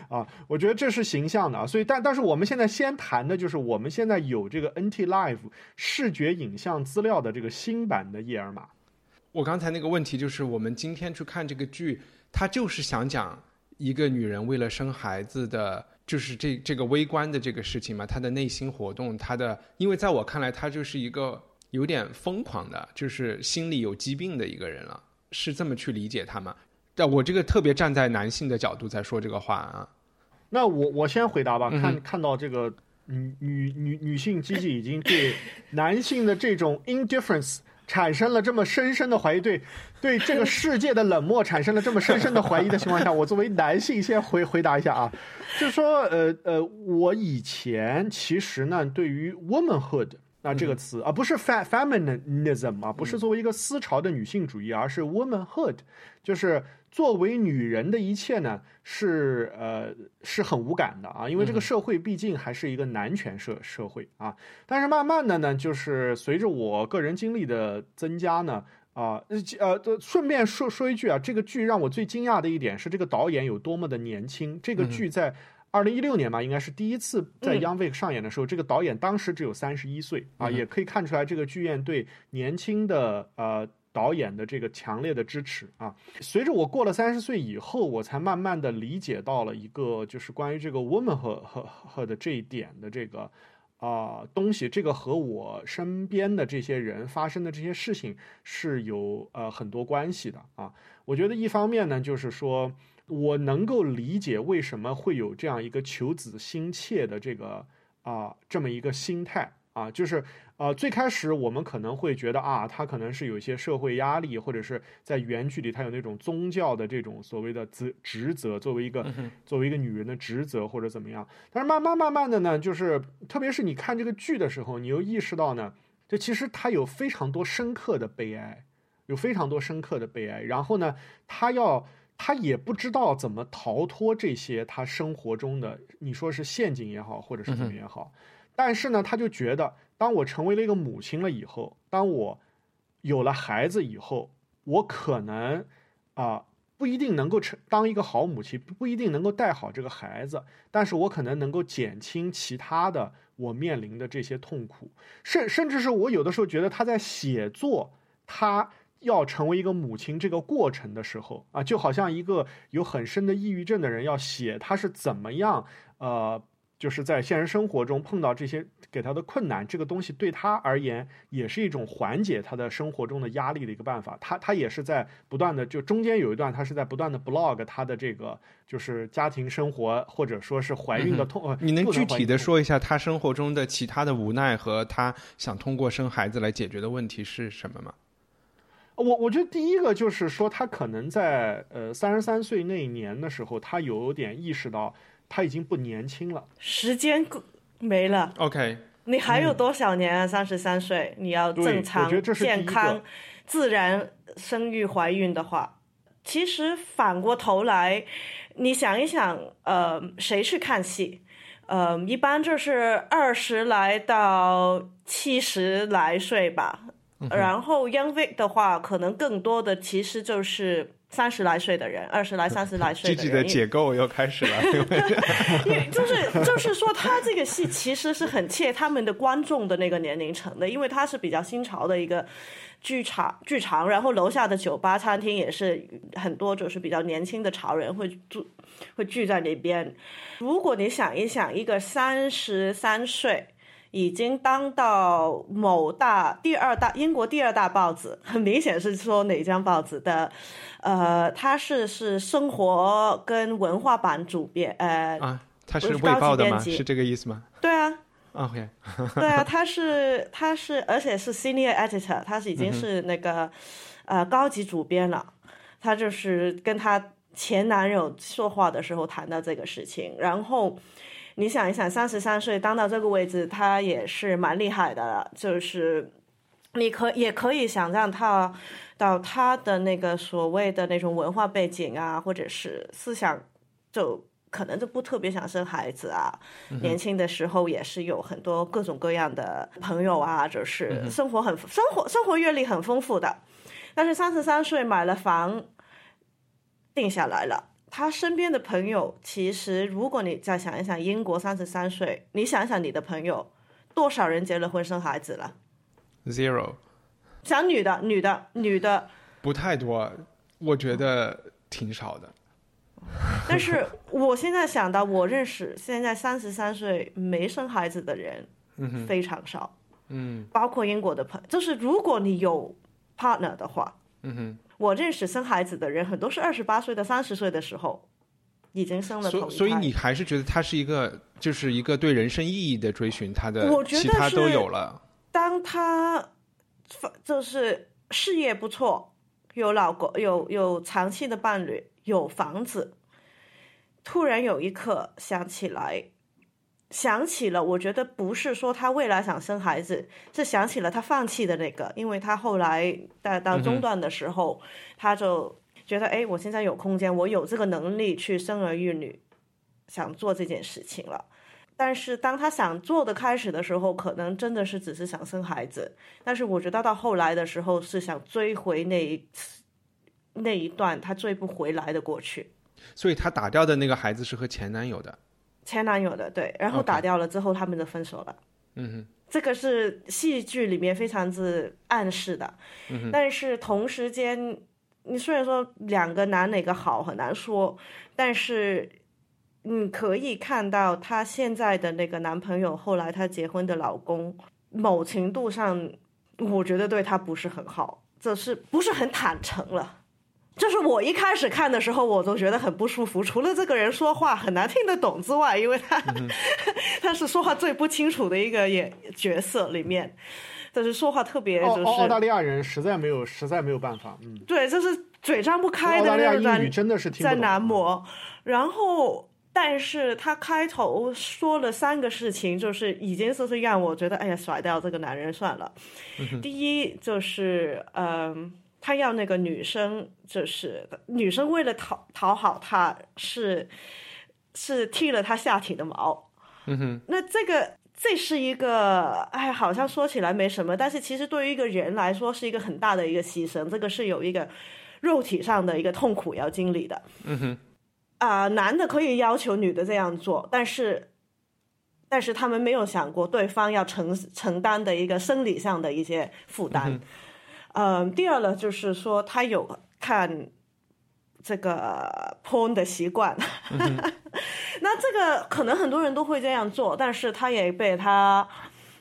啊，我觉得这是形象的啊。所以但但是我们现在先谈的就是我们现在有这个 NT Live 视觉影像资料的这个新版的叶尔玛。我刚才那个问题就是我们今天去看这个剧，他就是想讲一个女人为了生孩子的。就是这这个微观的这个事情嘛，他的内心活动，他的，因为在我看来，他就是一个有点疯狂的，就是心里有疾病的一个人了，是这么去理解他吗？但我这个特别站在男性的角度在说这个话啊。那我我先回答吧，看看到这个女女女女性机器已经对男性的这种 indifference。产生了这么深深的怀疑，对，对这个世界的冷漠产生了这么深深的怀疑的情况下，我作为男性先回回答一下啊，就是说，呃呃，我以前其实呢，对于 womanhood 啊这个词啊，不是 feminism 啊，不是作为一个思潮的女性主义，而是 womanhood，就是。作为女人的一切呢，是呃是很无感的啊，因为这个社会毕竟还是一个男权社社会啊。但是慢慢的呢，就是随着我个人经历的增加呢，啊呃顺便说说一句啊，这个剧让我最惊讶的一点是这个导演有多么的年轻。这个剧在二零一六年吧，应该是第一次在 Young Vic 上演的时候，这个导演当时只有三十一岁啊，也可以看出来这个剧院对年轻的呃。导演的这个强烈的支持啊，随着我过了三十岁以后，我才慢慢的理解到了一个就是关于这个 woman 和和和的这一点的这个啊东西，这个和我身边的这些人发生的这些事情是有呃很多关系的啊。我觉得一方面呢，就是说我能够理解为什么会有这样一个求子心切的这个啊这么一个心态啊，就是。呃，最开始我们可能会觉得啊，他可能是有一些社会压力，或者是在原剧里他有那种宗教的这种所谓的职职责，作为一个作为一个女人的职责或者怎么样。但是慢慢慢慢的呢，就是特别是你看这个剧的时候，你又意识到呢，这其实他有非常多深刻的悲哀，有非常多深刻的悲哀。然后呢，他要他也不知道怎么逃脱这些他生活中的你说是陷阱也好，或者是怎么也好。但是呢，他就觉得。当我成为了一个母亲了以后，当我有了孩子以后，我可能啊不一定能够成当一个好母亲，不一定能够带好这个孩子，但是我可能能够减轻其他的我面临的这些痛苦，甚甚至是我有的时候觉得他在写作，他要成为一个母亲这个过程的时候啊，就好像一个有很深的抑郁症的人要写他是怎么样呃。就是在现实生活中碰到这些给他的困难，这个东西对他而言也是一种缓解他的生活中的压力的一个办法。他他也是在不断的，就中间有一段他是在不断的 blog 他的这个就是家庭生活或者说是怀孕的痛。呃你能具体的说一下他生活中的其他的无奈和他想通过生孩子来解决的问题是什么吗？我我觉得第一个就是说，他可能在呃三十三岁那一年的时候，他有点意识到他已经不年轻了。时间没了，OK，你还有多少年啊？三十三岁，你要正常健康、自然生育、怀孕的话，其实反过头来，你想一想，呃，谁去看戏？呃，一般就是二十来到七十来岁吧。然后 Young Vic 的话，可能更多的其实就是三十来岁的人，二十来、[laughs] 三十来岁的人。积极的解构又开始了。因 [laughs] 为因为就是就是说，他这个戏其实是很切他们的观众的那个年龄层的，因为它是比较新潮的一个剧场剧场，然后楼下的酒吧餐厅也是很多就是比较年轻的潮人会住会聚在那边。如果你想一想，一个三十三岁。已经当到某大第二大英国第二大报纸，[laughs] 很明显是说哪张报纸的，呃，他是是生活跟文化版主编，呃，啊，他是卫报的吗？高级编辑是这个意思吗对啊，？OK，对啊，他是他是，而且是 senior editor，他是已经是那个、呃高级主编了。他就是跟他前男友说话的时候谈到这个事情，然后你想一想，三十三岁当到这个位置，他也是蛮厉害的了，就是你可也可以想象他到他的那个所谓的那种文化背景啊，或者是思想，就可能就不特别想生孩子啊。年轻的时候也是有很多各种各样的朋友啊，就是生活很生活生活阅历很丰富的。但是三十三岁买了房，定下来了。他身边的朋友，其实如果你再想一想，英国三十三岁，你想想你的朋友，多少人结了婚生孩子了？Zero 想女的，女的，女的，不太多，我觉得挺少的。[laughs] 但是我现在想到，我认识现在三十三岁没生孩子的人，非常少。嗯包括英国的朋就是如果你有 partner 的话，嗯哼，我认识生孩子的人很多是二十八岁的三十岁的时候已经生了。所所以你还是觉得他是一个，就是一个对人生意义的追寻，他的我觉得其他都是有了。当他就是事业不错，有老公，有有长期的伴侣，有房子，突然有一刻想起来，想起了，我觉得不是说他未来想生孩子，是想起了他放弃的那个，因为他后来到到中段的时候，他就觉得，哎，我现在有空间，我有这个能力去生儿育女，想做这件事情了。但是当他想做的开始的时候，可能真的是只是想生孩子。但是我觉得到后来的时候，是想追回那一次那一段他追不回来的过去。所以他打掉的那个孩子是和前男友的。前男友的对，然后打掉了之后，他们就分手了。嗯哼，这个是戏剧里面非常之暗示的，嗯但是同时间，你虽然说两个男哪个好很难说，但是你可以看到她现在的那个男朋友，后来她结婚的老公，某程度上，我觉得对她不是很好，这是不是很坦诚了？就是我一开始看的时候，我都觉得很不舒服。除了这个人说话很难听得懂之外，因为他、[laughs] 他是说话最不清楚的一个演角色里面，就是说话特别就是澳大利亚人实在没有实在没有办法，嗯，对，就是嘴张不开的澳大利亚那种语真的是听在懂难磨。然后，但是他开头说了三个事情，就是已经就是让我觉得，哎呀，甩掉这个男人算了。第一就是，嗯、他要那个女生，就是女生为了讨讨好他，是是剃了他下体的毛。嗯哼，那这个这是一个，哎，好像说起来没什么，但是其实对于一个人来说是一个很大的一个牺牲，这个是有一个肉体上的一个痛苦要经历的。嗯哼，啊、男的可以要求女的这样做，但是，但是他们没有想过对方要承承担的一个生理上的一些负担。嗯、嗯第二呢，就是说他有看这个 porn 的习惯，[laughs] 那这个可能很多人都会这样做，但是他也被他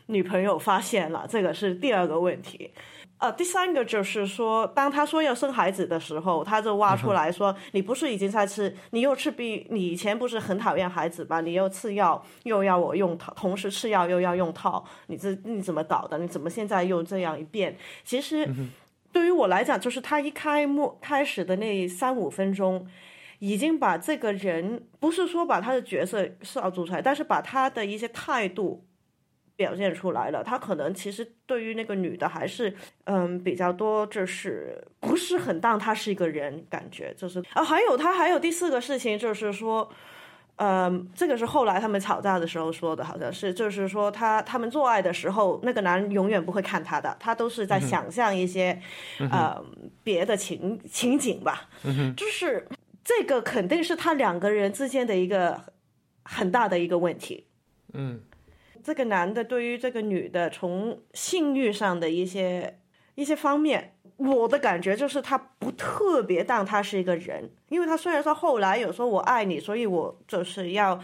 女朋友发现了，这个是第二个问题。呃，第三个就是说，当他说要生孩子的时候，他就挖出来说：“你不是已经在吃，你又吃比你以前不是很讨厌孩子吧？你又吃药，又要我用套，同时吃药又要用套，你这你怎么搞的？你怎么现在又这样一变？其实对于我来讲，就是他一开幕开始的那三五分钟，已经把这个人不是说把他的角色塑造出来，但是把他的一些态度。”表现出来了，他可能其实对于那个女的还是嗯比较多，就是不是很当她是一个人，感觉就是。啊，还有他还有第四个事情就是说，嗯，这个是后来他们吵架的时候说的，好像是就是说他他们做爱的时候，那个男人永远不会看他的，他都是在想象一些呃别的情情景吧，就是这个肯定是他两个人之间的一个很大的一个问题，嗯。这个男的对于这个女的从性欲上的一些一些方面，我的感觉就是他不特别当他是一个人，因为他虽然说后来有说我爱你，所以我就是要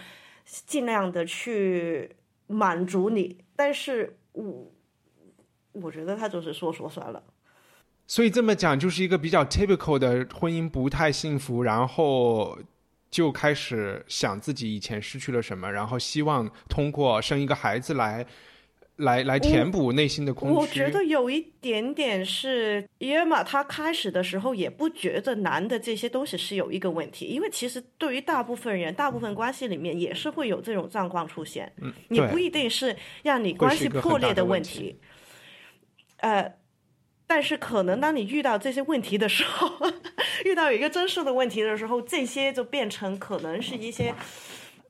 尽量的去满足你，但是我我觉得他就是说说算了。所以这么讲，就是一个比较 typical 的婚姻不太幸福，然后。就开始想自己以前失去了什么，然后希望通过生一个孩子来，来来填补内心的空虚。我觉得有一点点是，耶玛他开始的时候也不觉得男的这些东西是有一个问题，因为其实对于大部分人，大部分关系里面也是会有这种状况出现。嗯，你不一定是让你关系破裂的问题，呃。但是可能当你遇到这些问题的时候，[laughs] 遇到有一个真实的问题的时候，这些就变成可能是一些，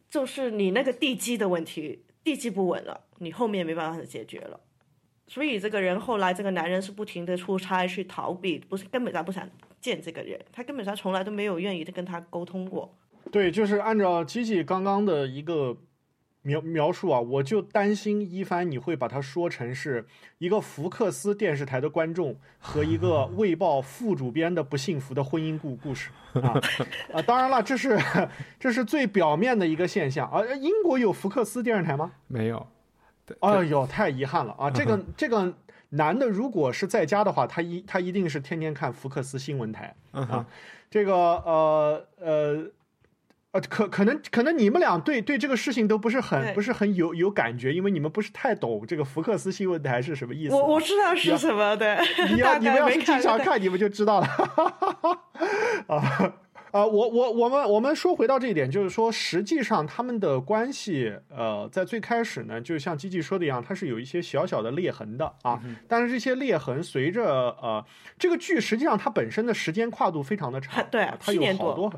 就是你那个地基的问题，地基不稳了，你后面没办法解决了。所以这个人后来，这个男人是不停的出差去逃避，不是根本他不想见这个人，他根本他从来都没有愿意的跟他沟通过。对，就是按照吉吉刚刚的一个。描描述啊，我就担心一帆你会把它说成是一个福克斯电视台的观众和一个 [laughs] 卫报副主编的不幸福的婚姻故故事啊 [laughs] 啊！当然了，这是这是最表面的一个现象啊。英国有福克斯电视台吗？没有。哎呦，太遗憾了啊！这个这个男的如果是在家的话，他一他一定是天天看福克斯新闻台啊。这个呃呃。呃，可可能可能你们俩对对这个事情都不是很不是很有有感觉，因为你们不是太懂这个福克斯新闻台是什么意思。我我知道是什么，对。你要 [laughs] 你们要是经常看，你们就知道了。啊 [laughs] 啊，我我我们我们说回到这一点，就是说，实际上他们的关系，呃，在最开始呢，就像基基说的一样，它是有一些小小的裂痕的啊。但是这些裂痕随着呃这个剧，实际上它本身的时间跨度非常的长，对，它有好多。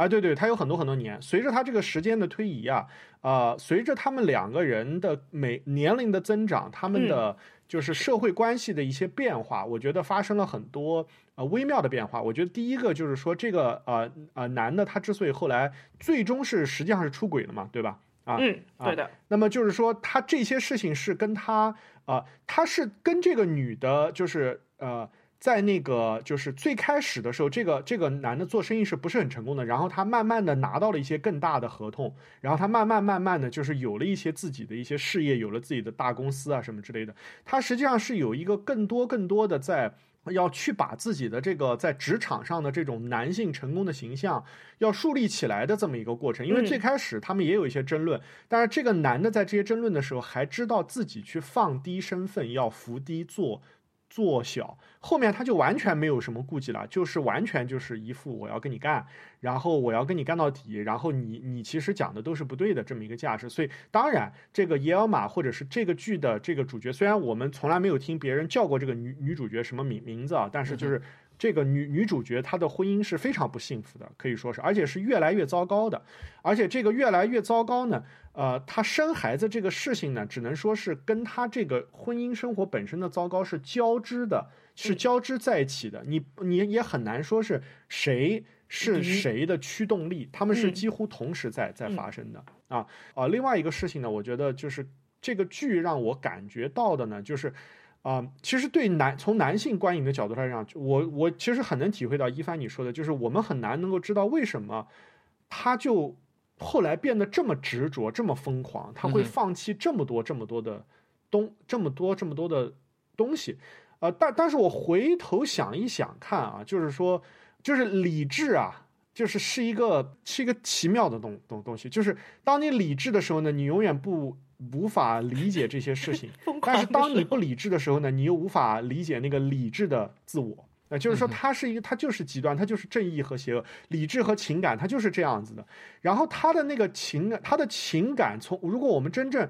啊，对对，他有很多很多年。随着他这个时间的推移啊，呃，随着他们两个人的每年龄的增长，他们的就是社会关系的一些变化，我觉得发生了很多呃微妙的变化。我觉得第一个就是说，这个呃呃男的他之所以后来最终是实际上是出轨了嘛，对吧？啊，嗯，对的。那么就是说，他这些事情是跟他啊，他是跟这个女的，就是呃。在那个就是最开始的时候，这个这个男的做生意是不是很成功的？然后他慢慢的拿到了一些更大的合同，然后他慢慢慢慢的就是有了一些自己的一些事业，有了自己的大公司啊什么之类的。他实际上是有一个更多更多的在要去把自己的这个在职场上的这种男性成功的形象要树立起来的这么一个过程。因为最开始他们也有一些争论，但是这个男的在这些争论的时候还知道自己去放低身份，要伏低做。做小，后面他就完全没有什么顾忌了，就是完全就是一副我要跟你干，然后我要跟你干到底，然后你你其实讲的都是不对的这么一个架势。所以当然，这个耶尔玛或者是这个剧的这个主角，虽然我们从来没有听别人叫过这个女女主角什么名名字啊，但是就是这个女女主角她的婚姻是非常不幸福的，可以说是，而且是越来越糟糕的，而且这个越来越糟糕呢。呃，她生孩子这个事情呢，只能说是跟她这个婚姻生活本身的糟糕是交织的，是交织在一起的。你你也很难说是谁是谁的驱动力，他们是几乎同时在在发生的啊啊！另外一个事情呢，我觉得就是这个剧让我感觉到的呢，就是啊，其实对男从男性观影的角度来讲，我我其实很能体会到一帆你说的，就是我们很难能够知道为什么他就。后来变得这么执着、这么疯狂？他会放弃这么多、这么多的东、这么多、这么多的东西？呃，但但是我回头想一想看啊，就是说，就是理智啊，就是是一个是一个奇妙的东东东西。就是当你理智的时候呢，你永远不无法理解这些事情 [laughs] 但是当你不理智的时候呢，你又无法理解那个理智的自我。那就是说，嗯哼它是一个，它就是极端，它就是正义和邪恶，理智和情感，它就是这样子的。然后他的那个情感，他的情感从，如果我们真正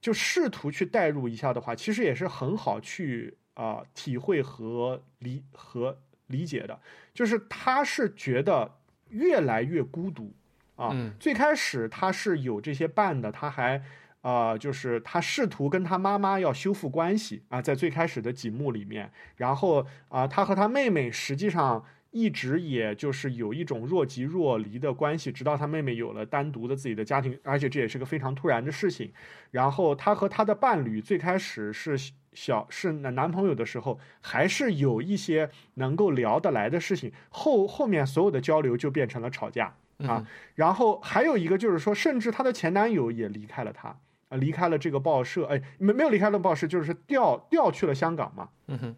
就试图去代入一下的话，其实也是很好去啊、体会和理和理解的。就是他是觉得越来越孤独啊。嗯最开始他是有这些伴的，他还啊、就是他试图跟他妈妈要修复关系啊，在最开始的几幕里面，然后啊、他和他妹妹实际上一直也就是有一种若即若离的关系，直到他妹妹有了单独的自己的家庭，而且这也是个非常突然的事情。然后他和他的伴侣最开始是小是男男朋友的时候，还是有一些能够聊得来的事情，后后面所有的交流就变成了吵架啊。然后还有一个就是说，甚至她的前男友也离开了她。啊，离开了这个报社，哎，没没有离开了报社，就是调调去了香港嘛，嗯哼，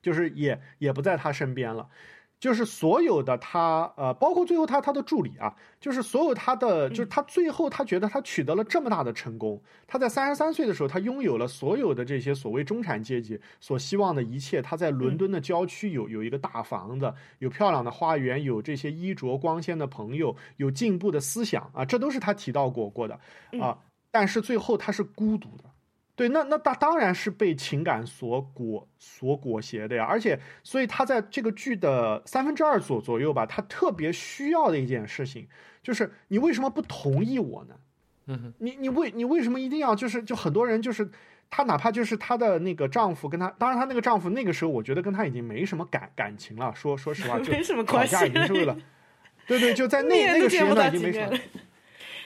就是也也不在他身边了，就是所有的他呃，包括最后他他的助理啊，就是所有他的，就是他最后他觉得他取得了这么大的成功，他在三十三岁的时候，他拥有了所有的这些所谓中产阶级所希望的一切，他在伦敦的郊区有有一个大房子，有漂亮的花园，有这些衣着光鲜的朋友，有进步的思想啊，这都是他提到过过的啊，但是最后他是孤独的。对，那那他当然是被情感所裹所裹挟的呀，而且，所以他在这个剧的三分之二左左右吧，他特别需要的一件事情，就是你为什么不同意我呢？嗯哼，你你为你为什么一定要就是就很多人就是她哪怕就是她的那个丈夫跟她，当然她那个丈夫那个时候我觉得跟她已经没什么感感情了，说说实话 [laughs] 就没什么吵关系架已经是为了，对对，就在 [laughs] 那那个时间都见不到段已经没什么。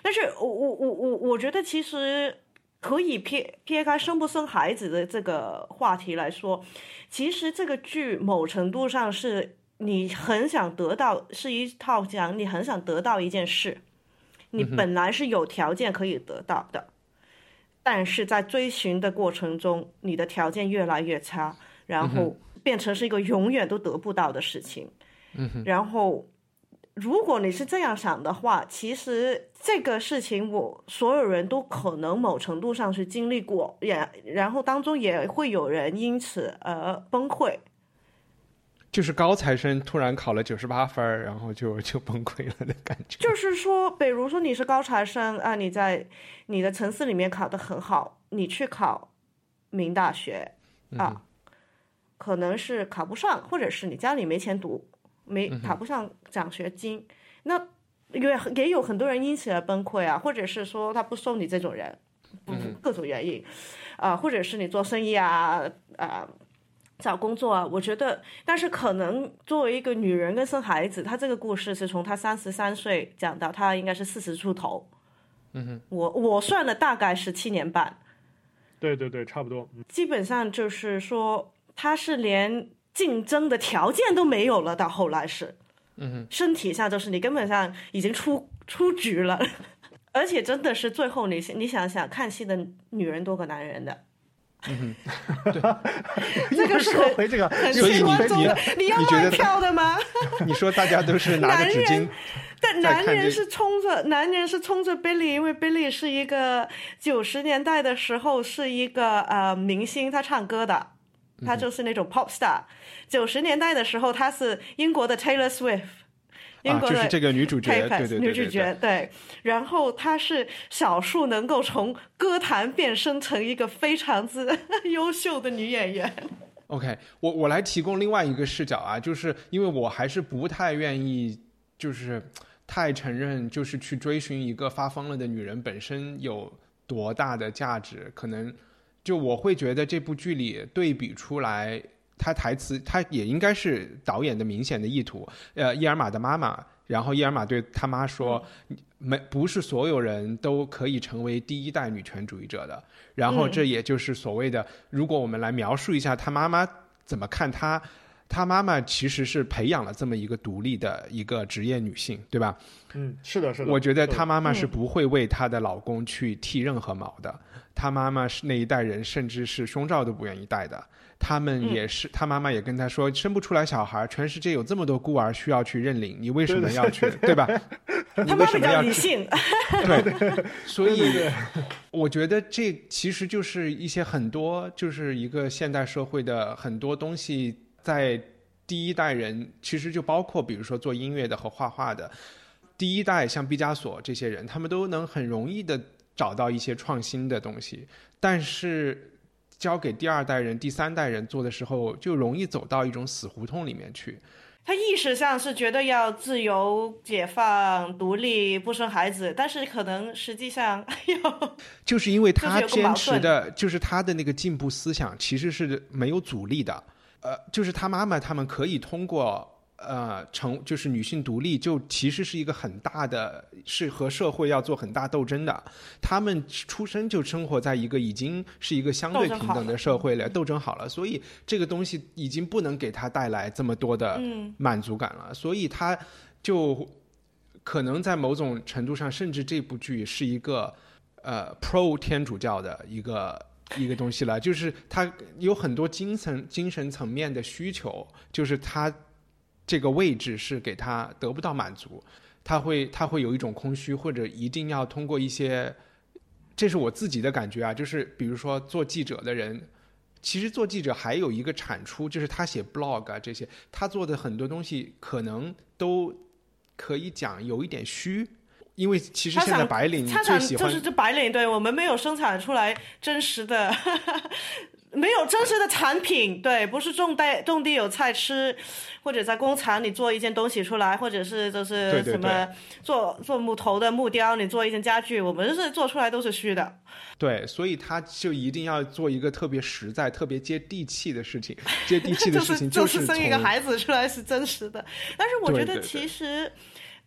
但是我我我我我觉得其实可以撇撇开生不生孩子的这个话题来说，其实这个剧某程度上是你很想得到，是一套讲你很想得到一件事，你本来是有条件可以得到的，但是在追寻的过程中，你的条件越来越差，然后变成是一个永远都得不到的事情。然后如果你是这样想的话，其实这个事情我所有人都可能某程度上是经历过，也然后当中也会有人因此而崩溃。就是高材生突然考了九十八分儿，然后就就崩溃了的感觉。就是说，比如说你是高材生啊，你在你的城市里面考得很好，你去考名大学啊，可能是考不上，或者是你家里没钱读，没考不上奖学金，那也也有很多人因此而崩溃啊，或者是说他不收你这种人，不各种原因，啊，或者是你做生意啊啊。找工作啊，我觉得，但是可能作为一个女人跟生孩子，她这个故事是从她三十三岁讲到她应该是四十出头。嗯哼，我我算了大概是七年半，对对对，差不多。嗯基本上就是说，她是连竞争的条件都没有了，到后来是，嗯哼，身体上就是你根本上已经出出局了，[laughs] 而且真的是最后你你想想，看戏的女人多过男人的。嗯 [laughs] [laughs] 这个是说很回这个，很所以你你你觉得票的吗？你说大家都是拿着纸巾男人，但在看这男人是冲着男人是冲着 Billy，因为 Billy 是一个九十年代的时候是一个呃明星，他唱歌的，他就是那种 pop star。九十年代的时候，他是英国的 Taylor Swift。英啊，国的就是这个女主角对对对女主角对，然后她是少数能够从歌坛变身成一个非常之 [laughs] 优秀的女演员。OK，我我来提供另外一个视角啊，就是因为我还是不太愿意，就是太承认，就是去追寻一个发疯了的女人本身有多大的价值，可能就我会觉得这部剧里对比出来，他台词他也应该是导演的明显的意图。呃，伊尔玛的妈妈，然后伊尔玛对他妈说，没不是所有人都可以成为第一代女权主义者的。然后这也就是所谓的，如果我们来描述一下他妈妈怎么看他。她妈妈其实是培养了这么一个独立的一个职业女性，对吧？嗯，是的，是的。我觉得她妈妈是不会为她的老公去剃任何毛的。她妈妈是那一代人，甚至是胸罩都不愿意戴的。他们也是，她妈妈也跟她说，生不出来小孩，全世界有这么多孤儿需要去认领，你为什么要去，对吧？[laughs] 你为什么要去？理性，[laughs] 对，[laughs] 所以我觉得这其实就是一些很多，就是一个现代社会的很多东西，在第一代人其实就包括，比如说做音乐的和画画的，第一代像毕加索这些人，他们都能很容易的找到一些创新的东西，但是。交给第二代人、第三代人做的时候，就容易走到一种死胡同里面去。他意识上是觉得要自由、解放、独立，不生孩子，但是可能实际上哎呦 [laughs] 就是因为他坚持的，就是他的那个进步思想其实是没有阻力的。呃，就是他妈妈他们可以通过呃成就是女性独立，就其实是一个很大的，是和社会要做很大斗争的。他们出生就生活在一个已经是一个相对平等的社会了，斗争好了，所以这个东西已经不能给他带来这么多的满足感了，所以他就可能在某种程度上，甚至这部剧是一个呃 pro 天主教的一个一个东西了，就是他有很多精神精神层面的需求，就是他这个位置是给他得不到满足，他会他会有一种空虚，或者一定要通过一些，这是我自己的感觉啊，就是比如说做记者的人。其实做记者还有一个产出，就是他写 blog 啊这些，他做的很多东西可能都可以讲有一点虚，因为其实现在白领他最喜欢想就是这白领，对我们没有生产出来真实的，没有真实的产品，对，不是种地种地有菜吃，或者在工厂里做一件东西出来，或者是就是什么做做木头的木雕，你做一件家具，我们是做出来都是虚的。对，所以他就一定要做一个特别实在、特别接地气的事情。接地气的 [laughs] 事情就是生一个孩子出来是真实的。但是我觉得对对对其实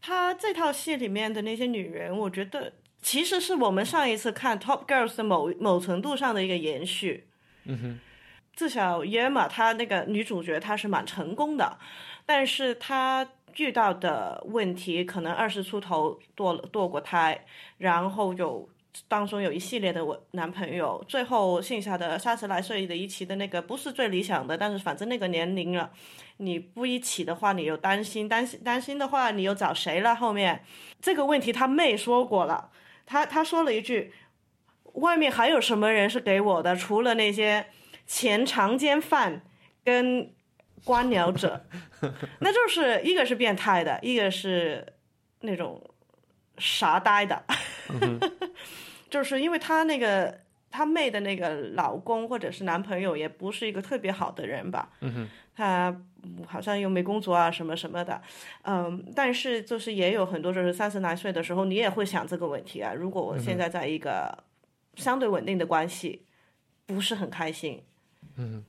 他这套戏里面的那些女人，我觉得其实是我们上一次看 Top Girls 的某某程度上的一个延续。嗯哼，至少耶玛她那个女主角她是蛮成功的，但是她。遇到的问题可能二十出头堕堕过胎，然后有当中有一系列的我男朋友，最后剩下的三十来岁的一起的那个不是最理想的，但是反正那个年龄了，你不一起的话，你又担心，担心担心的话，你又找谁了？后面这个问题他妹说过了，他他说了一句，外面还有什么人是给我的？除了那些前强奸犯跟官僚者，[laughs] 那就是一个是变态的，一个是那种傻呆的，[laughs] 就是因为他那个他妹的那个老公或者是男朋友也不是一个特别好的人吧，他好像又没工作啊什么什么的，嗯，但是就是也有很多就是三十来岁的时候，你也会想这个问题啊，如果我现在在一个相对稳定的关系，不是很开心，嗯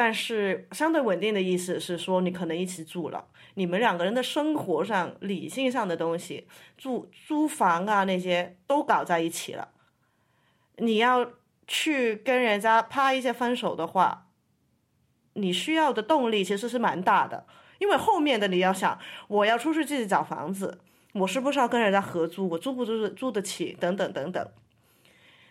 但是相对稳定的意思是说，你可能一起住了，你们两个人的生活上、理性上的东西，住租房啊那些都搞在一起了。你要去跟人家啪一下分手的话，你需要的动力其实是蛮大的，因为后面的你要想，我要出去自己找房子，我是不是要跟人家合租，我租不租租得起，等等等等。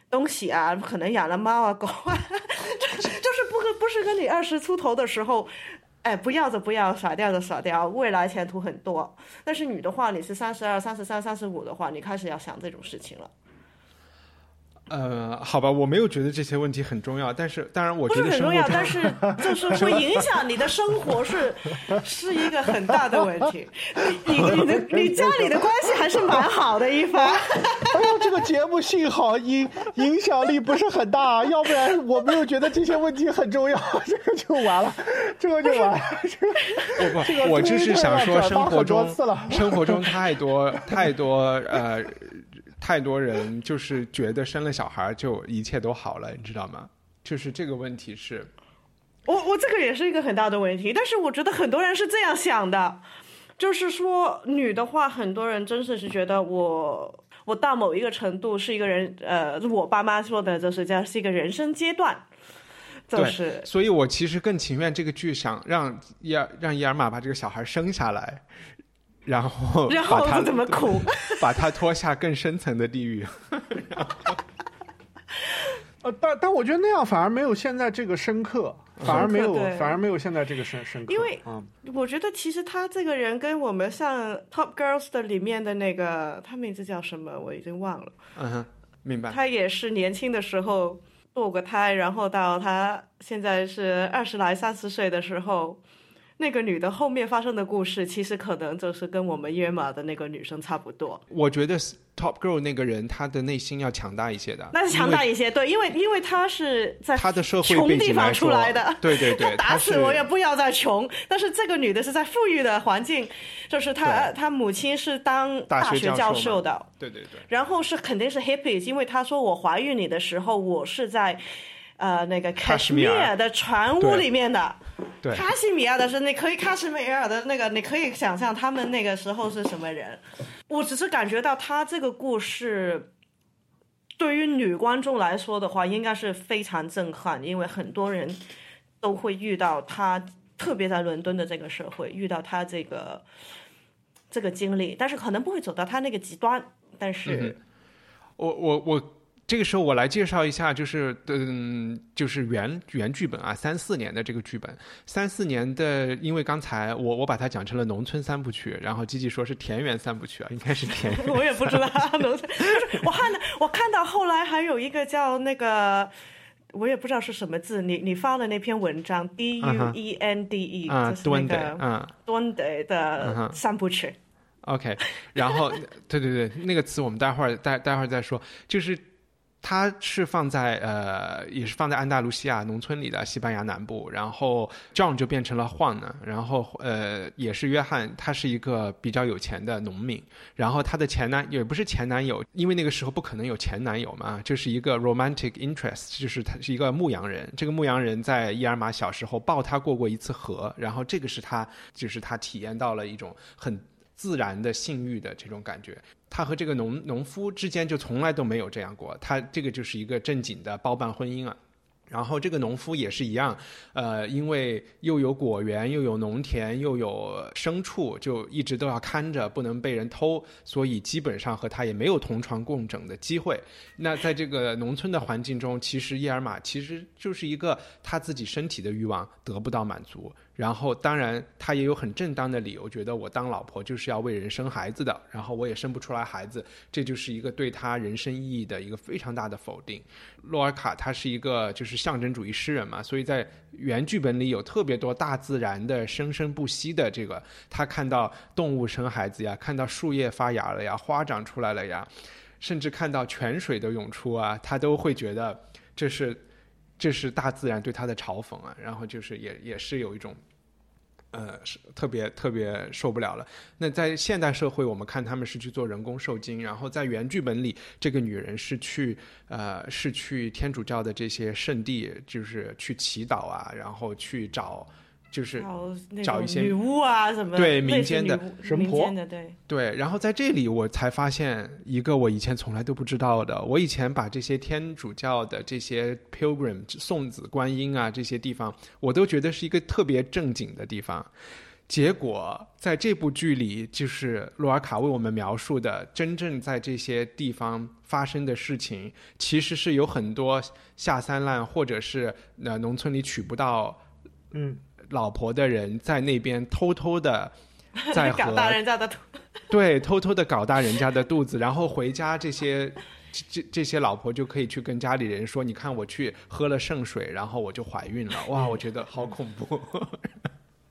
东西啊，可能养了猫啊狗啊，[laughs] 就是就是不跟不是跟你二十出头的时候，哎，不要的不要，甩掉的甩掉，未来前途很多。但是女的话，你是三十二、三十三、三十五的话，你开始要想这种事情了。呃，好吧，我没有觉得这些问题很重要，但是当然我不觉是很重要，但是 [laughs] 就是会影响你的生活是 [laughs] 是一个很大的问题。你你的 [laughs] 你家里的关系还是蛮好的，一凡。哎呦，这个节目幸好影影响力不是很大，要不然我没有觉得这些问题很重要，这个就完了，这个就完了。这个不不，我就是想说，生活中生活中太多太多呃太多人就是觉得生了小孩就一切都好了，你知道吗？就是这个问题是，我我这个也是一个很大的问题，但是我觉得很多人是这样想的，就是说女的话，很多人真的是觉得我我到某一个程度是一个人，呃，我爸妈说的就是这样是一个人生阶段。就是所以我其实更情愿这个剧想让伊尔让伊尔玛把这个小孩生下来，然后然后把他怎么苦？[laughs] 把他拖下更深层的地狱。[laughs] 呃，但但我觉得那样反而没有现在这个深刻，反而没有反而没有现在这个深深刻，因为嗯我觉得其实他这个人跟我们像《Top Girls》的里面的那个，他名字叫什么？我已经忘了。嗯哼，明白。他也是年轻的时候堕过胎，然后到他现在是二十来、三十岁的时候，那个女的后面发生的故事，其实可能就是跟我们约马的那个女生差不多。我觉得 Top Girl 那个人，她的内心要强大一些的。那是强大一些，对，因为因为她是在她的社会穷地方出来的，对对对 [laughs] 打死我也不要再穷。但是这个女的是在富裕的环境，就是她她母亲是当大学学教授的，对对对，然后是肯定是 hippies，因为她说我怀孕你的时候，我是在呃那个喀什米尔 Kashmir 的船屋里面的。对卡西米亚的是，你可以卡西米尔的那个，你可以想象他们那个时候是什么人。我只是感觉到他这个故事，对于女观众来说的话，应该是非常震撼，因为很多人都会遇到他，特别在伦敦的这个社会遇到他这个这个经历，但是可能不会走到他那个极端，但是。我我我这个时候我来介绍一下，就是嗯，就是原原剧本啊，三四年的这个剧本，三四年的，因为刚才我我把它讲成了农村三部曲，然后吉吉说是田园三部曲啊，应该是田园。[laughs] 我也不知道，[laughs] 农村就是我看到我看到后来还有一个叫那个。我也不知道是什么字，你你发的那篇文章，D U E N D E，、啊就是那，Duende，个嗯 Duende 的三部曲。OK，然后 [laughs] 对对对，那个词我们待会儿待待会儿再说，就是它是放在呃，也是放在安达卢西亚农村里的西班牙南部，然后 John 就变成了 Juan 呢，然后呃，也是约翰，他是一个比较有钱的农民，然后他的前男也不是前男友，因为那个时候不可能有前男友嘛，就是一个 romantic interest，就是他是一个牧羊人，这个牧羊人在伊尔玛小时候抱他过过一次河，然后这个是他就是他体验到了一种很。自然的性欲的这种感觉，他和这个农农夫之间就从来都没有这样过，他这个就是一个正经的包办婚姻啊。然后这个农夫也是一样，呃，因为又有果园，又有农田，又有牲畜，就一直都要看着，不能被人偷，所以基本上和他也没有同床共枕的机会。那在这个农村的环境中，其实叶尔玛其实就是一个他自己身体的欲望得不到满足，然后当然他也有很正当的理由，觉得我当老婆就是要为人生孩子的，然后我也生不出来孩子，这就是一个对他人生意义的一个非常大的否定。洛尔卡他是一个就是象征主义诗人嘛，所以在原剧本里有特别多大自然的生生不息的这个，他看到动物生孩子呀，看到树叶发芽了呀，花长出来了呀，甚至看到泉水的涌出啊，他都会觉得这是这是大自然对他的嘲讽啊，然后就是也也是有一种。呃，是特别特别受不了了。那在现代社会，我们看他们是去做人工受精，然后在原剧本里，这个女人是去呃是去天主教的这些圣地，就是去祈祷啊，然后去找就是找一些女巫啊什么，对民间的神婆的对。对，然后在这里我才发现一个我以前从来都不知道的。我以前把这些天主教的这些 pilgrim 送子观音啊这些地方，我都觉得是一个特别正经的地方。结果在这部剧里，就是洛尔卡为我们描述的真正在这些地方发生的事情，其实是有很多下三滥或者是那农村里娶不到嗯，老婆的人在那边偷偷的 [laughs] 在和搞大人家的肚，[laughs] 对，偷偷的搞大人家的肚子，然后回家这些这这这些老婆就可以去跟家里人说，你看我去喝了圣水，然后我就怀孕了。哇，[laughs] 我觉得好恐怖。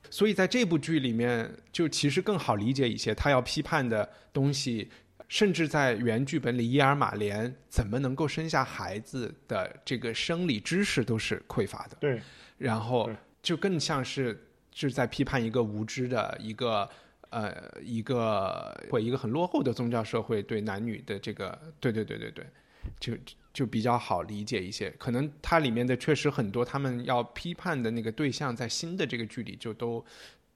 所以在这部剧里面，就其实更好理解一些，他要批判的东西，甚至在原剧本里，伊尔玛连怎么能够生下孩子的这个生理知识都是匮乏的。对，然后对就更像是是在批判一个无知的一个呃一个或一个很落后的宗教社会对男女的这个对对对对对，就就比较好理解一些。可能它里面的确实很多他们要批判的那个对象，在新的这个剧里就都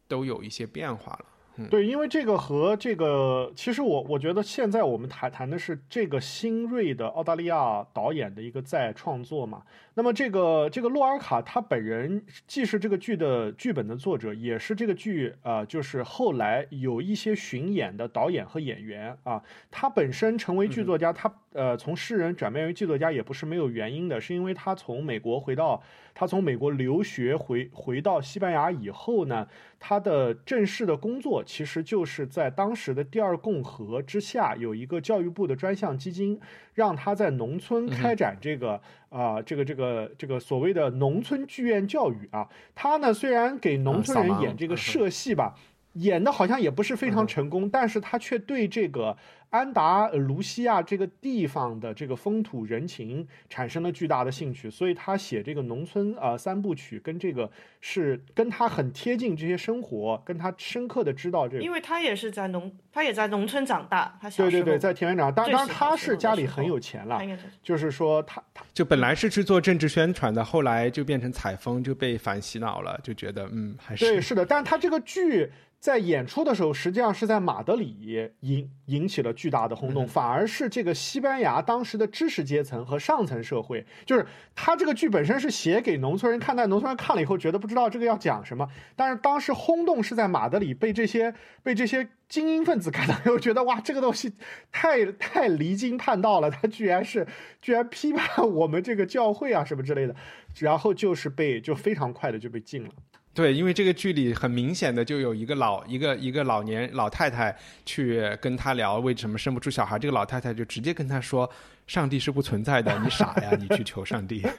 都有一些变化了。对，因为这个和这个，其实我我觉得现在我们谈谈的是这个新锐的澳大利亚导演的一个在创作嘛。那么这个这个洛尔卡他本人既是这个剧的剧本的作者，也是这个剧啊，就是后来有一些巡演的导演和演员啊。他本身成为剧作家，他呃从诗人转变为剧作家也不是没有原因的，是因为他从美国回到。他从美国留学回回到西班牙以后呢，他的正式的工作其实就是在当时的第二共和之下有一个教育部的专项基金，让他在农村开展这个啊这个这个这个所谓的农村剧院教育啊。他呢虽然给农村人演这个社戏吧，演的好像也不是非常成功，但是他却对这个。安达卢西亚这个地方的这个风土人情产生了巨大的兴趣，所以他写这个农村啊三部曲，跟这个是跟他很贴近这些生活，跟他深刻的知道这个，因为他也是在农，他也在农村长大，他小对对对，在田园长大，当然他是家里很有钱了，就是说他他就本来是去做政治宣传的，后来就变成采风，就被反洗脑了，就觉得嗯还是对是的，但他这个剧。在演出的时候，实际上是在马德里引引起了巨大的轰动，反而是这个西班牙当时的知识阶层和上层社会，就是他这个剧本身是写给农村人看，但农村人看了以后觉得不知道这个要讲什么。但是当时轰动是在马德里被这些被这些精英分子看到以后，觉得哇，这个东西太太离经叛道了，他居然是居然批判我们这个教会啊什么之类的，然后就是被就非常快的就被禁了。对，因为这个剧里很明显的就有一个老一个一个老年老太太去跟他聊为什么生不出小孩，这个老太太就直接跟他说：“上帝是不存在的，你傻呀，你去求上帝。[laughs] ”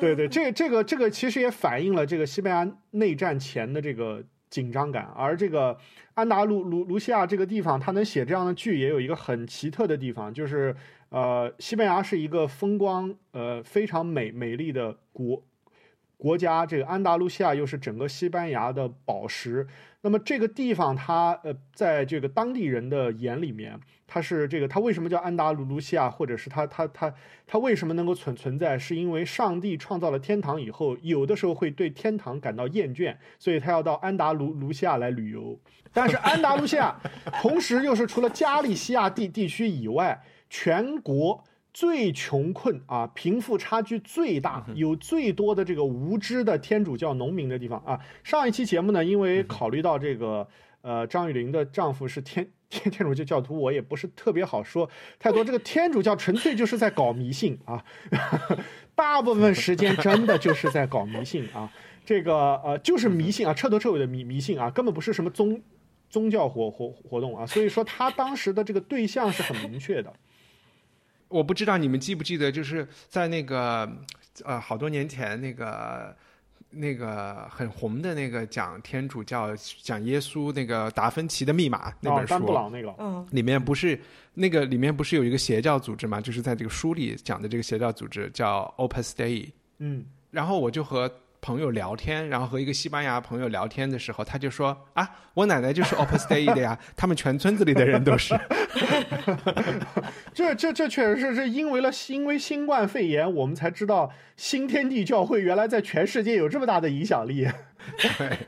对对，这这个这个其实也反映了这个西班牙内战前的这个紧张感，而这个安达卢卢卢西亚这个地方，他能写这样的剧，也有一个很奇特的地方，就是呃，西班牙是一个风光呃非常美美丽的国。国家这个安达卢西亚又是整个西班牙的宝石，那么这个地方它呃，在这个当地人的眼里面，它是这个它为什么叫安达卢卢西亚，或者是它它它它为什么能够存存在，是因为上帝创造了天堂以后，有的时候会对天堂感到厌倦，所以他要到安达卢卢西亚来旅游。但是安达卢西亚同时又是除了加利西亚地地区以外，全国。最穷困啊，贫富差距最大，有最多的这个无知的天主教农民的地方啊。上一期节目呢，因为考虑到这个呃张雨林的丈夫是天 [laughs] 天天主教教徒，我也不是特别好说太多。这个天主教纯粹就是在搞迷信啊，[laughs] 大部分时间真的就是在搞迷信啊。这个呃就是迷信啊，彻头彻尾的迷迷信啊，根本不是什么宗宗教活活活动啊。所以说他当时的这个对象是很明确的。我不知道你们记不记得，就是在那个呃好多年前那个那个很红的那个讲天主教讲耶稣那个达芬奇的密码那本书，布朗那个，嗯，里面不是那个里面不是有一个邪教组织嘛？就是在这个书里讲的这个邪教组织叫 Opus Dei，嗯，然后我就和。朋友聊天，然后和一个西班牙朋友聊天的时候，他就说：“啊，我奶奶就是 Opus Dei 的呀，[laughs] 他们全村子里的人都是。[laughs] ”这这这确实是是因为了因为新冠肺炎，我们才知道新天地教会原来在全世界有这么大的影响力。对，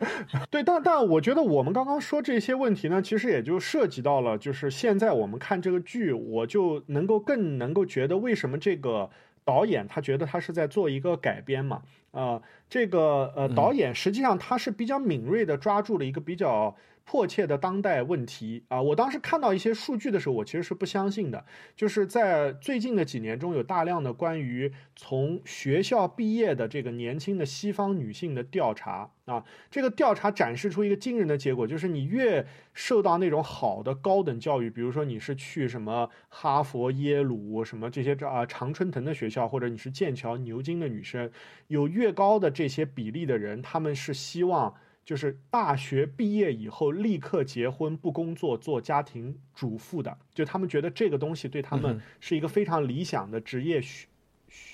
[laughs] 对，但但我觉得我们刚刚说这些问题呢，其实也就涉及到了，就是现在我们看这个剧，我就能够更能够觉得为什么这个导演他觉得他是在做一个改编嘛。啊，这个呃，导演实际上他是比较敏锐的抓住了一个比较迫切的当代问题啊。我当时看到一些数据的时候，我其实是不相信的。就是在最近的几年中，有大量的关于从学校毕业的这个年轻的西方女性的调查。啊，这个调查展示出一个惊人的结果，就是你越受到那种好的高等教育，比如说你是去什么哈佛、耶鲁什么这些啊常春藤的学校，或者你是剑桥、牛津的女生，有越高的这些比例的人，他们是希望就是大学毕业以后立刻结婚不工作做家庭主妇的，就他们觉得这个东西对他们是一个非常理想的职业选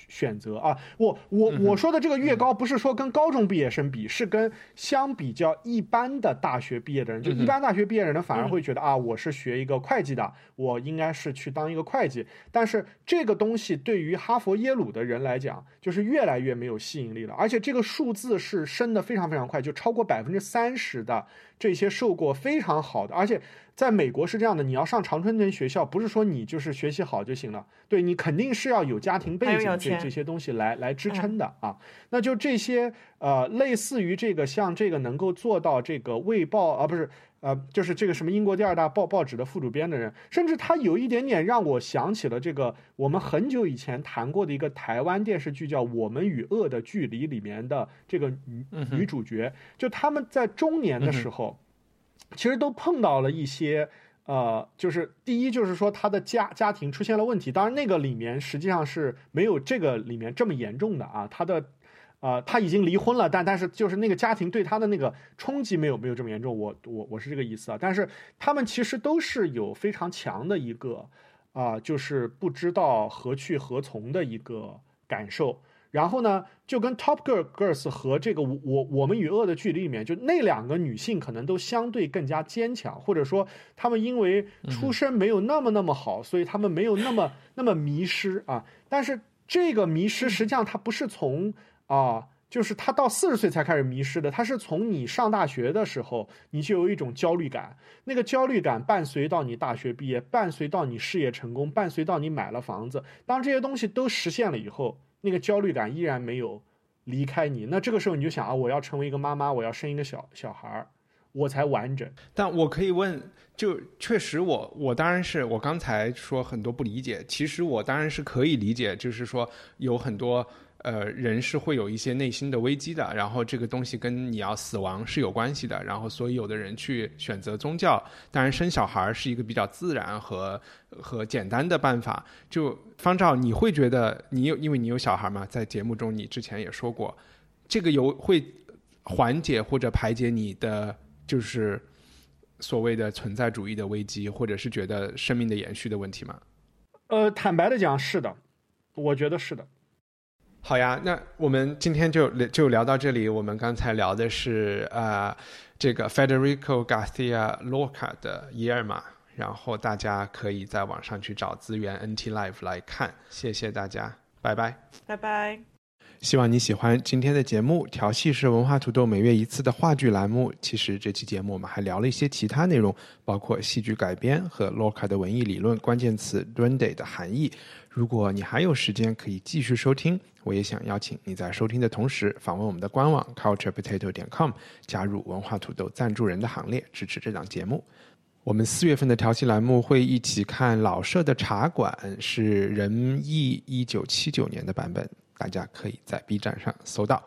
选择啊。我我我说的这个越高，不是说跟高中毕业生比，是跟相比较一般的大学毕业的人，就一般大学毕业的人反而会觉得啊，我是学一个会计的，我应该是去当一个会计。但是这个东西对于哈佛耶鲁的人来讲，就是越来越没有吸引力了，而且这个数字是升的非常非常快，就超过百分之三十的这些受过非常好的，而且。在美国是这样的，你要上常春藤学校，不是说你就是学习好就行了，对你肯定是要有家庭背景这这些东西来来支撑的啊。那就这些呃，类似于这个像这个能够做到这个卫报啊，不是呃，就是这个什么英国第二大报报纸的副主编的人，甚至他有一点点让我想起了这个我们很久以前谈过的一个台湾电视剧叫《我们与恶的距离》里面的这个女女主角，就他们在中年的时候。其实都碰到了一些，呃，就是第一就是说他的家家庭出现了问题，当然那个里面实际上是没有这个里面这么严重的啊，他的，呃，他已经离婚了，但但是就是那个家庭对他的那个冲击没有没有这么严重，我我我是这个意思啊，但是他们其实都是有非常强的一个啊，就是不知道何去何从的一个感受。然后呢，就跟 Top Girl Girls 和这个我我我们与恶的距离里面，就那两个女性可能都相对更加坚强，或者说她们因为出身没有那么那么好，所以她们没有那么那么迷失啊。但是这个迷失实际上它不是从啊，就是她到四十岁才开始迷失的，她是从你上大学的时候你就有一种焦虑感，那个焦虑感伴随到你大学毕业，伴随到你事业成功，伴随到你买了房子，当这些东西都实现了以后。那个焦虑感依然没有离开你，那这个时候你就想啊，我要成为一个妈妈，我要生一个小小孩儿，我才完整。但我可以问，就确实我我当然是我刚才说很多不理解，其实我当然是可以理解，就是说有很多。呃，人是会有一些内心的危机的，然后这个东西跟你要死亡是有关系的，然后所以有的人去选择宗教，当然生小孩是一个比较自然和和简单的办法。就方照，你会觉得你有因为你有小孩嘛，在节目中你之前也说过，这个有会缓解或者排解你的就是所谓的存在主义的危机，或者是觉得生命的延续的问题吗？呃，坦白的讲，是的，我觉得是的。好呀，那我们今天就就聊到这里。我们刚才聊的是呃，这个 Federico Garcia Lorca 的《伊尔玛》，然后大家可以在网上去找资源 NT Live 来看。谢谢大家，拜拜，拜拜。希望你喜欢今天的节目。调戏是文化土豆每月一次的话剧栏目。其实这期节目我们还聊了一些其他内容，包括戏剧改编和 Lorca 的文艺理论、关键词 Duende 的含义。如果你还有时间，可以继续收听。我也想邀请你在收听的同时，访问我们的官网 culturepotato 点 com，加入文化土豆赞助人的行列，支持这档节目。我们四月份的调戏栏目会一起看老舍的《茶馆》，是任意一九七九年的版本，大家可以在 B 站上搜到。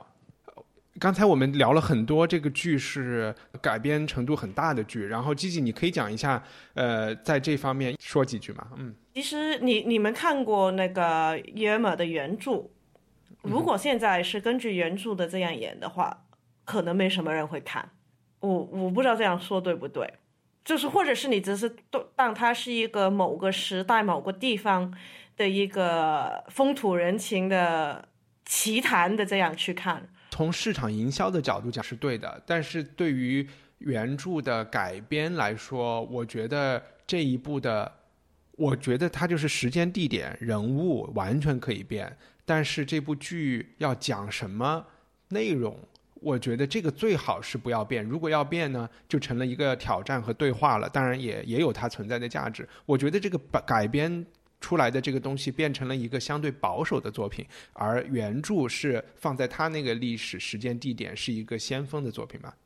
刚才我们聊了很多，这个剧是改编程度很大的剧，然后吉吉，你可以讲一下，呃，在这方面说几句吗？嗯，其实你你们看过那个耶尔玛的原著？如果现在是根据原著的这样演的话，可能没什么人会看。我我不知道这样说对不对，就是或者是你只是当它是一个某个时代、某个地方的一个风土人情的奇谈的这样去看。从市场营销的角度讲是对的，但是对于原著的改编来说，我觉得这一部的，我觉得它就是时间、地点、人物完全可以变。但是这部剧要讲什么内容？我觉得这个最好是不要变。如果要变呢，就成了一个挑战和对话了。当然也也有它存在的价值。我觉得这个改改编出来的这个东西变成了一个相对保守的作品，而原著是放在他那个历史时间地点是一个先锋的作品吧。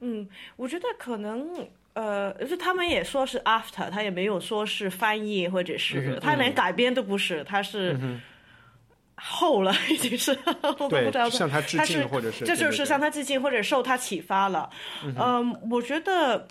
嗯，我觉得可能呃，就他们也说是 after，他也没有说是翻译或者是他连改编都不是，他是。后了，[laughs] 已经是我不知道，向他致敬，或者是这就是向他致敬，或者受他启发了。嗯，我觉得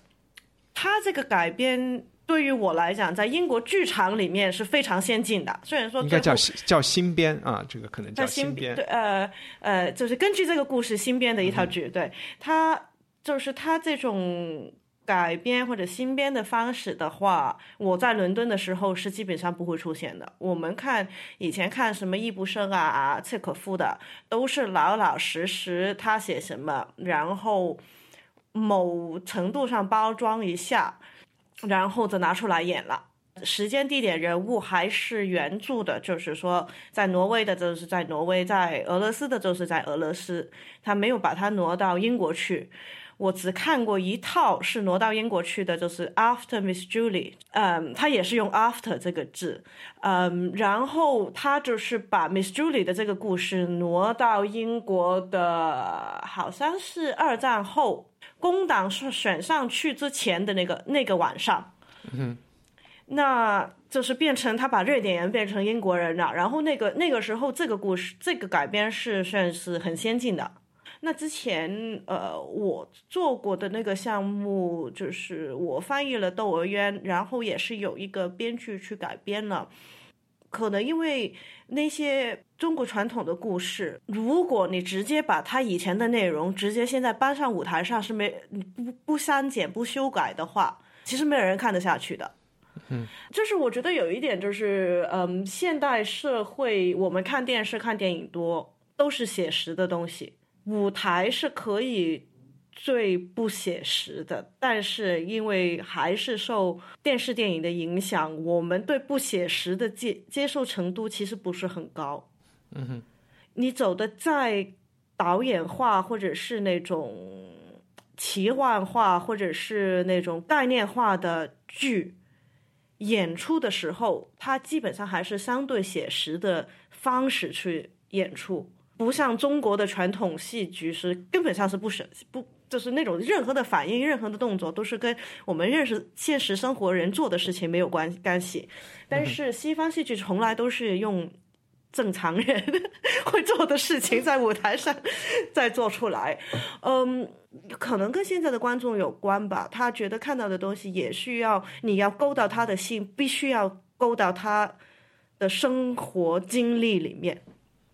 他这个改编对于我来讲，在英国剧场里面是非常先进的。虽然说应该叫叫新编啊，这个可能叫新编。对，呃呃，就是根据这个故事新编的一套剧。对他，就是他这种改编或者新编的方式的话，我在伦敦的时候是基本上不会出现的。我们看以前看什么易卜生啊、契可夫的，都是老老实实他写什么，然后某程度上包装一下，然后就拿出来演了。时间、地点、人物还是原著的，就是说，在挪威的，就是在挪威；在俄罗斯的，就是在俄罗斯。他没有把它挪到英国去。我只看过一套是挪到英国去的，就是《After Miss Julie》，嗯，他也是用 “after” 这个字，嗯，然后他就是把 Miss Julie 的这个故事挪到英国的，好像是二战后工党是选上去之前的那个那个晚上，嗯，那就是变成他把瑞典人变成英国人了，然后那个那个时候这个故事这个改编是算是很先进的。那之前，呃，我做过的那个项目，就是我翻译了《窦娥冤》，然后也是有一个编剧去改编了。可能因为那些中国传统的故事，如果你直接把它以前的内容直接现在搬上舞台上，是没不不删减不修改的话，其实没有人看得下去的。嗯，就是我觉得有一点就是，嗯，现代社会我们看电视看电影多，都是写实的东西。舞台是可以最不写实的，但是因为还是受电视电影的影响，我们对不写实的接接受程度其实不是很高。嗯哼，你走的再导演化，或者是那种奇幻化，或者是那种概念化的剧，演出的时候，它基本上还是相对写实的方式去演出。不像中国的传统戏剧是根本上是不是不就是那种任何的反应、任何的动作都是跟我们认识现实生活人做的事情没有关关系，但是西方戏剧从来都是用正常人 [laughs] 会做的事情在舞台上再做出来，嗯，可能跟现在的观众有关吧，他觉得看到的东西也需要你要勾到他的心，必须要勾到他的生活经历里面，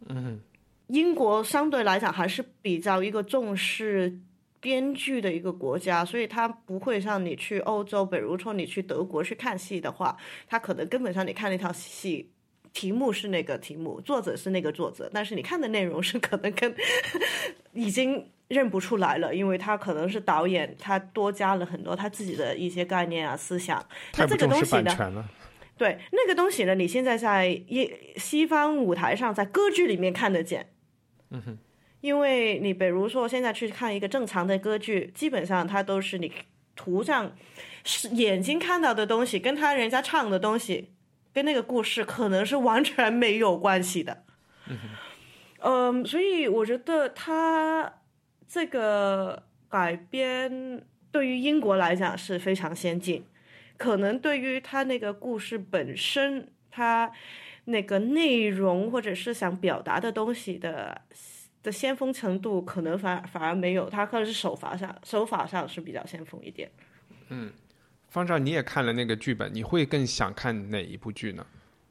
嗯。英国相对来讲还是比较一个重视编剧的一个国家，所以他不会像你去欧洲，比如说你去德国去看戏的话，他可能根本上你看那套戏，题目是那个题目，作者是那个作者，但是你看的内容是可能跟 [laughs] 已经认不出来了，因为他可能是导演，他多加了很多他自己的一些概念啊思想。那这个东西呢？对，那个东西呢，你现在在一西方舞台上，在歌剧里面看得见。因为你比如说现在去看一个正常的歌剧，基本上它都是你图上是眼睛看到的东西，跟他人家唱的东西，跟那个故事可能是完全没有关系的。嗯哼，嗯，所以我觉得他这个改编对于英国来讲是非常先进，可能对于他那个故事本身，他。那个内容或者是想表达的东西的的先锋程度，可能反反而没有，他可能是手法上手法上是比较先锋一点。嗯，方丈，你也看了那个剧本，你会更想看哪一部剧呢？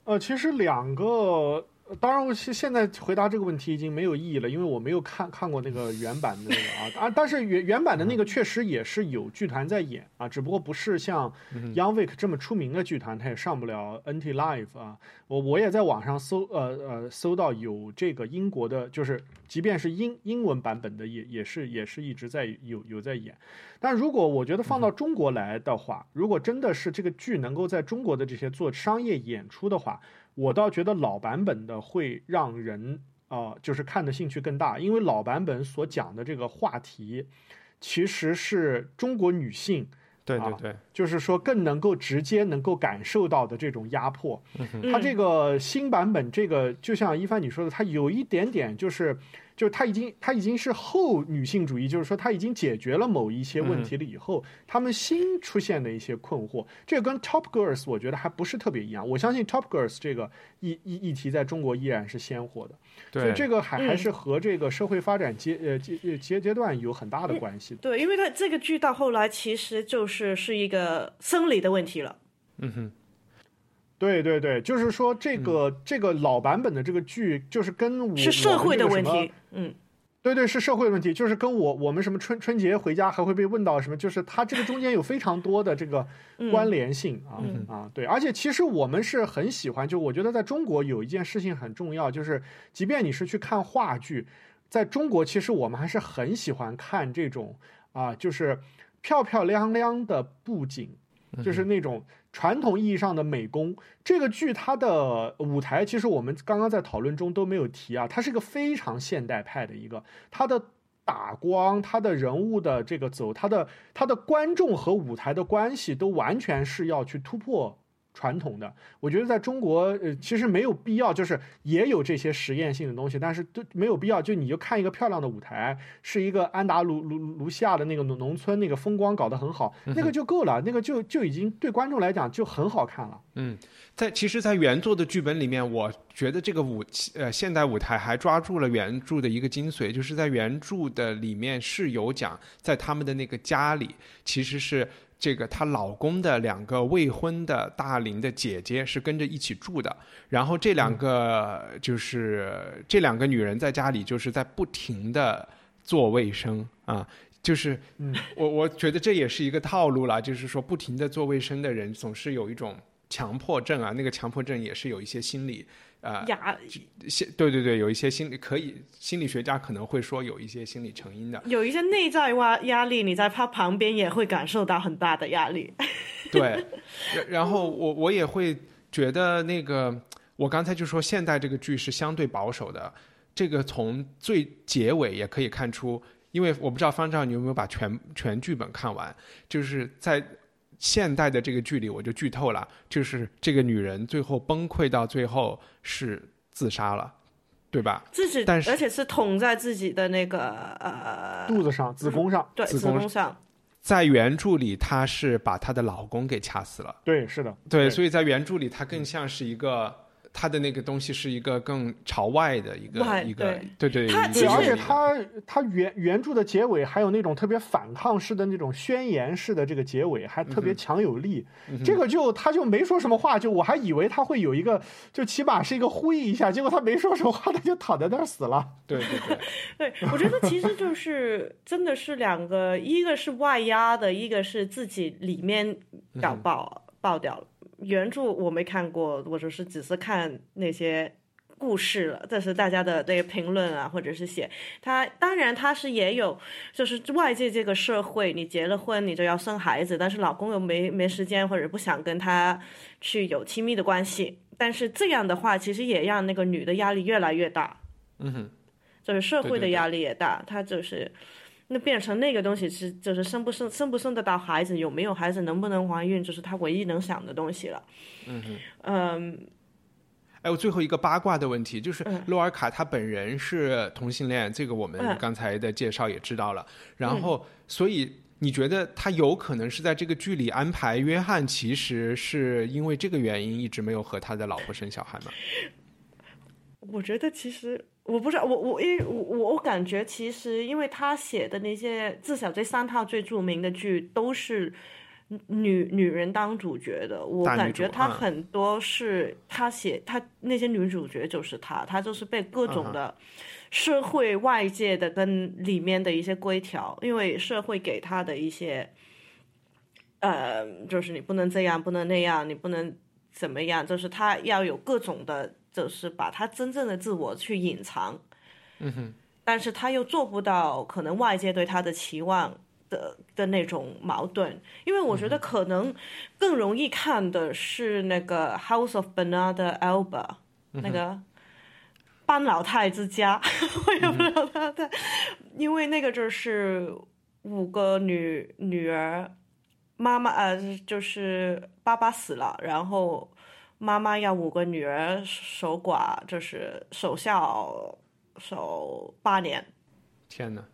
呃，其实两个。当然，我现现在回答这个问题已经没有意义了，因为我没有看看过那个原版的那个啊啊！但是原原版的那个确实也是有剧团在演啊，只不过不是像 Young Vic 这么出名的剧团，他也上不了 NT Live 啊。我我也在网上搜呃呃搜到有这个英国的，就是即便是英英文版本的，也也是也是一直在有有在演。但如果我觉得放到中国来的话，如果真的是这个剧能够在中国的这些做商业演出的话。我倒觉得老版本的会让人啊，就是看的兴趣更大，因为老版本所讲的这个话题，其实是中国女性，对对对，就是说更能够直接能够感受到的这种压迫。它这个新版本，这个就像一帆你说的，它有一点点就是。就是他已经，他已经是后女性主义，就是说他已经解决了某一些问题了以后，他们新出现的一些困惑，这个跟 Top Girls 我觉得还不是特别一样。我相信 Top Girls 这个议议议题在中国依然是鲜活的，所以这个还还是和这个社会发展阶呃阶阶阶段有很大的关系。对，因为它这个剧到后来其实就是是一个生理的问题了。嗯哼。对对对，就是说这个这个老版本的这个剧，就是跟我是社会的问题，嗯，对对，是社会问题，就是跟我我们什么春春节回家还会被问到什么，就是它这个中间有非常多的这个关联性啊、啊，对，而且其实我们是很喜欢，就我觉得在中国有一件事情很重要，就是即便你是去看话剧，在中国其实我们还是很喜欢看这种啊，就是漂漂亮亮的布景，就是那种传统意义上的美工。这个剧它的舞台，其实我们刚刚在讨论中都没有提啊，它是一个非常现代派的一个，它的打光，它的人物的这个走，它的它的观众和舞台的关系都完全是要去突破。传统的，我觉得在中国，呃，其实没有必要，就是也有这些实验性的东西，但是都没有必要。就你就看一个漂亮的舞台，是一个安达卢卢卢西亚的那个农农村，那个风光搞得很好，那个就够了，那个就就已经对观众来讲就很好看了。嗯，在其实，在原作的剧本里面，我觉得这个舞呃现代舞台还抓住了原著的一个精髓，就是在原著的里面是有讲，在他们的那个家里其实是。这个她老公的两个未婚的大龄的姐姐是跟着一起住的，然后这两个就是这两个女人在家里就是在不停的做卫生啊，就是我我觉得这也是一个套路了，就是说不停的做卫生的人总是有一种强迫症啊，那个强迫症也是有一些心理。呃，压，心对对对，有一些心理可以，心理学家可能会说有一些心理成因的，有一些内在压压力，你在他旁边也会感受到很大的压力。[laughs] 对，然后我我也会觉得那个，我刚才就说现代这个剧是相对保守的，这个从最结尾也可以看出，因为我不知道方丈你有没有把全全剧本看完，就是在。现代的这个剧里，我就剧透了，就是这个女人最后崩溃到最后是自杀了，对吧？自己，但是而且是捅在自己的那个呃肚子上、子宫上，对，子宫上。在原著里，她是把她的老公给掐死了。对，是的，对，所以在原著里，她更像是一个。他的那个东西是一个更朝外的一个一个，对对对，而且他他原原著的结尾还有那种特别反抗式的那种宣言式的这个结尾，还特别强有力。这个就他就没说什么话，就我还以为他会有一个，就起码是一个呼应一下，结果他没说什么话，他就躺在那儿死了。对对对，对 [laughs] 我觉得其实就是真的是两个，一个是外压的，一个是自己里面搞爆爆掉了。原著我没看过，我只是只是看那些故事了。这是大家的那个评论啊，或者是写他。当然，他是也有，就是外界这个社会，你结了婚，你就要生孩子，但是老公又没没时间，或者不想跟他去有亲密的关系。但是这样的话，其实也让那个女的压力越来越大。嗯哼，就是社会的压力也大，他就是。那变成那个东西是，就是生不生生不生得到孩子，有没有孩子，能不能怀孕，就是他唯一能想的东西了。嗯哼，嗯，哎，我最后一个八卦的问题就是，洛尔卡他本人是同性恋，这个我们刚才的介绍也知道了。然后，所以你觉得他有可能是在这个剧里安排约翰，其实是因为这个原因一直没有和他的老婆生小孩吗？我觉得其实。我不知道，我我因为我我感觉其实，因为他写的那些，至少这三套最著名的剧都是女女人当主角的。我感觉他很多是他写他那些女主角就是他，他就是被各种的社会外界的跟里面的一些规条，因为社会给他的一些，呃，就是你不能这样，不能那样，你不能怎么样，就是他要有各种的。就是把他真正的自我去隐藏，嗯哼，但是他又做不到可能外界对他的期望的的那种矛盾，因为我觉得可能更容易看的是那个《House of Bernard Alba》那个班老太之家，[laughs] 我也不知道他的，因为那个就是五个女女儿，妈妈呃就是爸爸死了，然后。妈妈要五个女儿守寡，就是守孝守八年。天哪！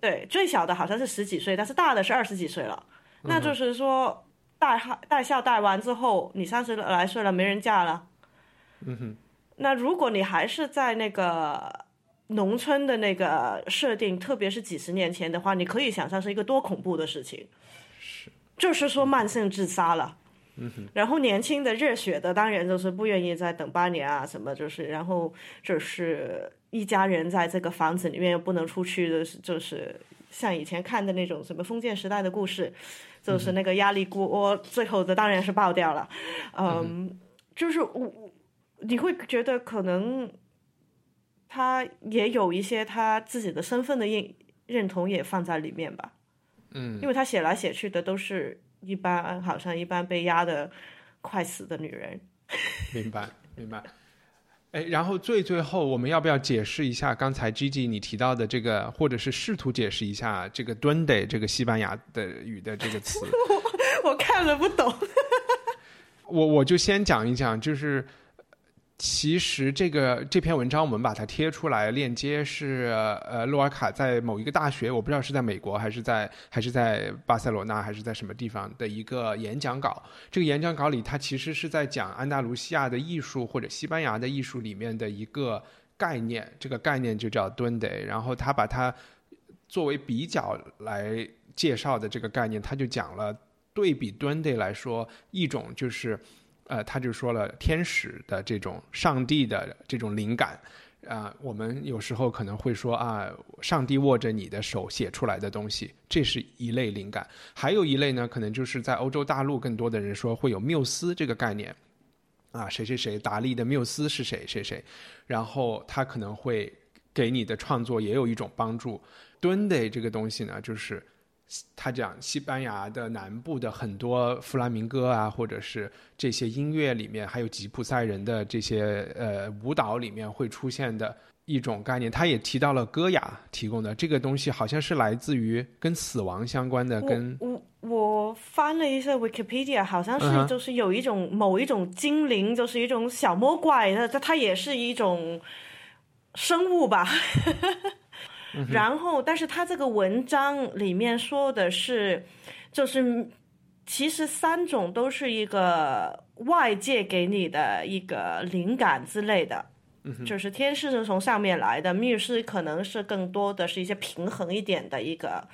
对，最小的好像是十几岁，但是大的是二十几岁了。那就是说，带带孝带完之后，你三十来岁了，没人嫁了。嗯哼。那如果你还是在那个农村的那个设定，特别是几十年前的话，你可以想象是一个多恐怖的事情。是。就是说慢性自杀了。嗯哼。然后年轻的热血的当然就是不愿意再等八年啊，什么就是，然后就是一家人在这个房子里面又不能出去的，就是像以前看的那种什么封建时代的故事，就是那个压力锅最后的当然是爆掉了，嗯，就是我你会觉得可能他也有一些他自己的身份的认认同也放在里面吧。嗯，因为他写来写去的都是一般，好像一般被压的快死的女人。[laughs] 明白，明白。哎，然后最最后，我们要不要解释一下刚才 Gigi 你提到的这个，或者是试图解释一下这个 “duende” 这个西班牙的语的这个词？[laughs] 我看了不懂。[laughs] 我我就先讲一讲，就是。其实这个这篇文章我们把它贴出来，链接是呃，洛尔卡在某一个大学，我不知道是在美国还是在还是在巴塞罗那还是在什么地方的一个演讲稿。这个演讲稿里，他其实是在讲安达卢西亚的艺术或者西班牙的艺术里面的一个概念，这个概念就叫 d u n d e。然后他把它作为比较来介绍的这个概念，他就讲了对比 d u n d e 来说，一种就是。呃，他就说了天使的这种上帝的这种灵感，啊，我们有时候可能会说啊，上帝握着你的手写出来的东西，这是一类灵感。还有一类呢，可能就是在欧洲大陆更多的人说会有缪斯这个概念，啊，谁谁谁，达利的缪斯是谁谁谁，然后他可能会给你的创作也有一种帮助。敦的这个东西呢，就是。他讲西班牙的南部的很多弗拉明戈啊，或者是这些音乐里面，还有吉普赛人的这些呃舞蹈里面会出现的一种概念。他也提到了歌雅提供的这个东西，好像是来自于跟死亡相关的。跟我我翻了一下 Wikipedia，好像是就是有一种某一种精灵，就是一种小魔怪，它它也是一种生物吧。然后，但是他这个文章里面说的是，就是其实三种都是一个外界给你的一个灵感之类的，就是天使是从上面来的，密室可能是更多的是一些平衡一点的一个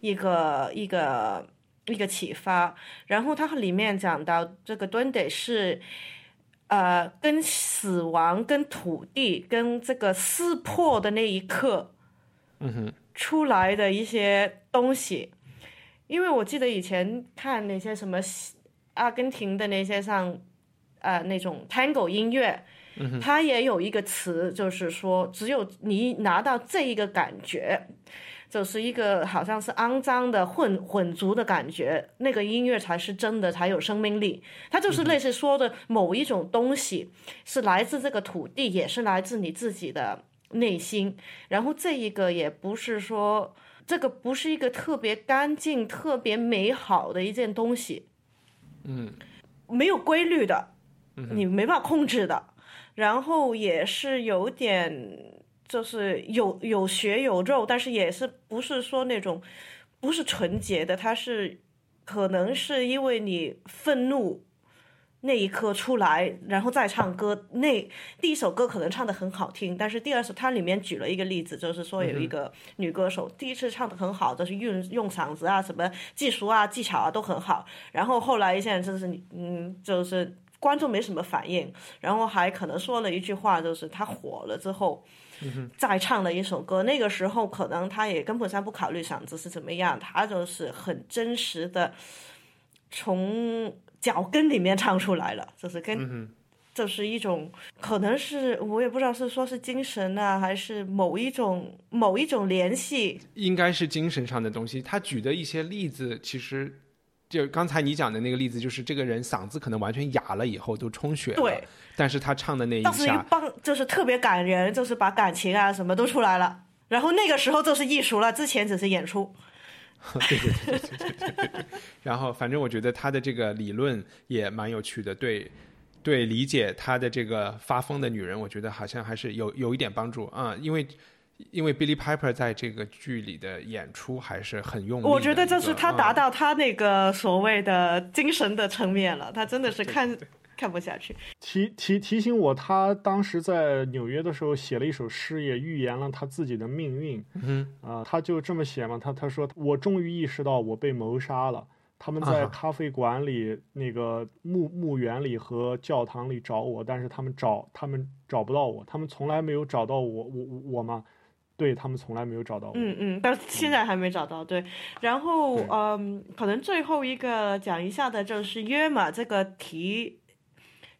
一个一个一个启发。然后它里面讲到这个蹲得是，呃，跟死亡、跟土地、跟这个撕破的那一刻。嗯哼，出来的一些东西，因为我记得以前看那些什么阿根廷的那些像，呃，那种 Tango 音乐，它也有一个词，就是说，只有你拿到这一个感觉，就是一个好像是肮脏的混混族的感觉，那个音乐才是真的，才有生命力。它就是类似说的某一种东西，是来自这个土地，也是来自你自己的。内心，然后这一个也不是说这个不是一个特别干净、特别美好的一件东西，嗯，没有规律的，你没办法控制的，然后也是有点就是有有血有肉，但是也是不是说那种不是纯洁的，它是可能是因为你愤怒。那一刻出来，然后再唱歌。那第一首歌可能唱的很好听，但是第二首它里面举了一个例子，就是说有一个女歌手第一次唱的很好，就是用用嗓子啊、什么技术啊、技巧啊都很好。然后后来现在就是嗯，就是观众没什么反应，然后还可能说了一句话，就是她火了之后，再唱了一首歌。那个时候可能他也根本上不考虑嗓子是怎么样，他就是很真实的从。脚跟里面唱出来了，就是跟，就是一种，可能是我也不知道是说是精神啊，还是某一种某一种联系，应该是精神上的东西。他举的一些例子，其实就刚才你讲的那个例子，就是这个人嗓子可能完全哑了以后都充血了，对，但是他唱的那一下，帮就是特别感人，就是把感情啊什么都出来了，然后那个时候就是艺术了，之前只是演出。对对对对对对对，[laughs] 然后反正我觉得他的这个理论也蛮有趣的，对对，理解他的这个发疯的女人，我觉得好像还是有有一点帮助啊，因为因为 Billy Piper 在这个剧里的演出还是很用力，我觉得就是他达到他那个所谓的精神的层面了，他真的是看。看不下去。提提提醒我，他当时在纽约的时候写了一首诗，也预言了他自己的命运。嗯啊，他就这么写嘛，他他说：“我终于意识到我被谋杀了。”他们在咖啡馆里、那个墓墓园里和教堂里找我，但是他们找他们找不到我，他们从来没有找到我，我我我吗？对他们从来没有找到我。嗯嗯，到现在还没找到。对，然后对嗯，可能最后一个讲一下的就是约玛这个题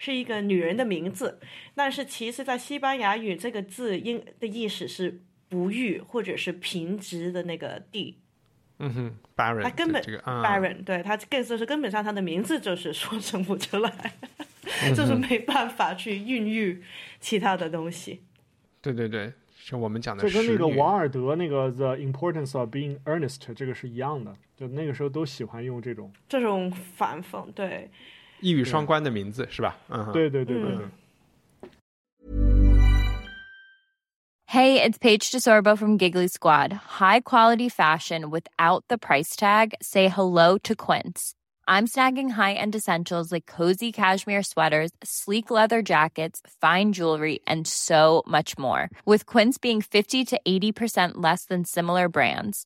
是一个女人的名字，但是其实在西班牙语这个字应的意思是不育或者是贫瘠的那个地。嗯哼，Baron，他根本这个啊 Baron，、对他更就是根本上他的名字就是说成不出来，嗯就是没办法去孕育其他的东西。对对对，是我们讲的这跟那个王尔德那个 The Importance of Being Earnest 这个是一样的，就那个时候都喜欢用这种。这种反讽，对，一语双关的名字是吧？嗯哼，对对对对嗯对。 Hey, it's Paige DeSorbo from Giggly Squad. High quality fashion without the price tag. Say hello to Quince. I'm snagging high-end essentials like cozy cashmere sweaters, sleek leather jackets, fine jewelry, and so much more. With Quince being 50 to 80% less than similar brands.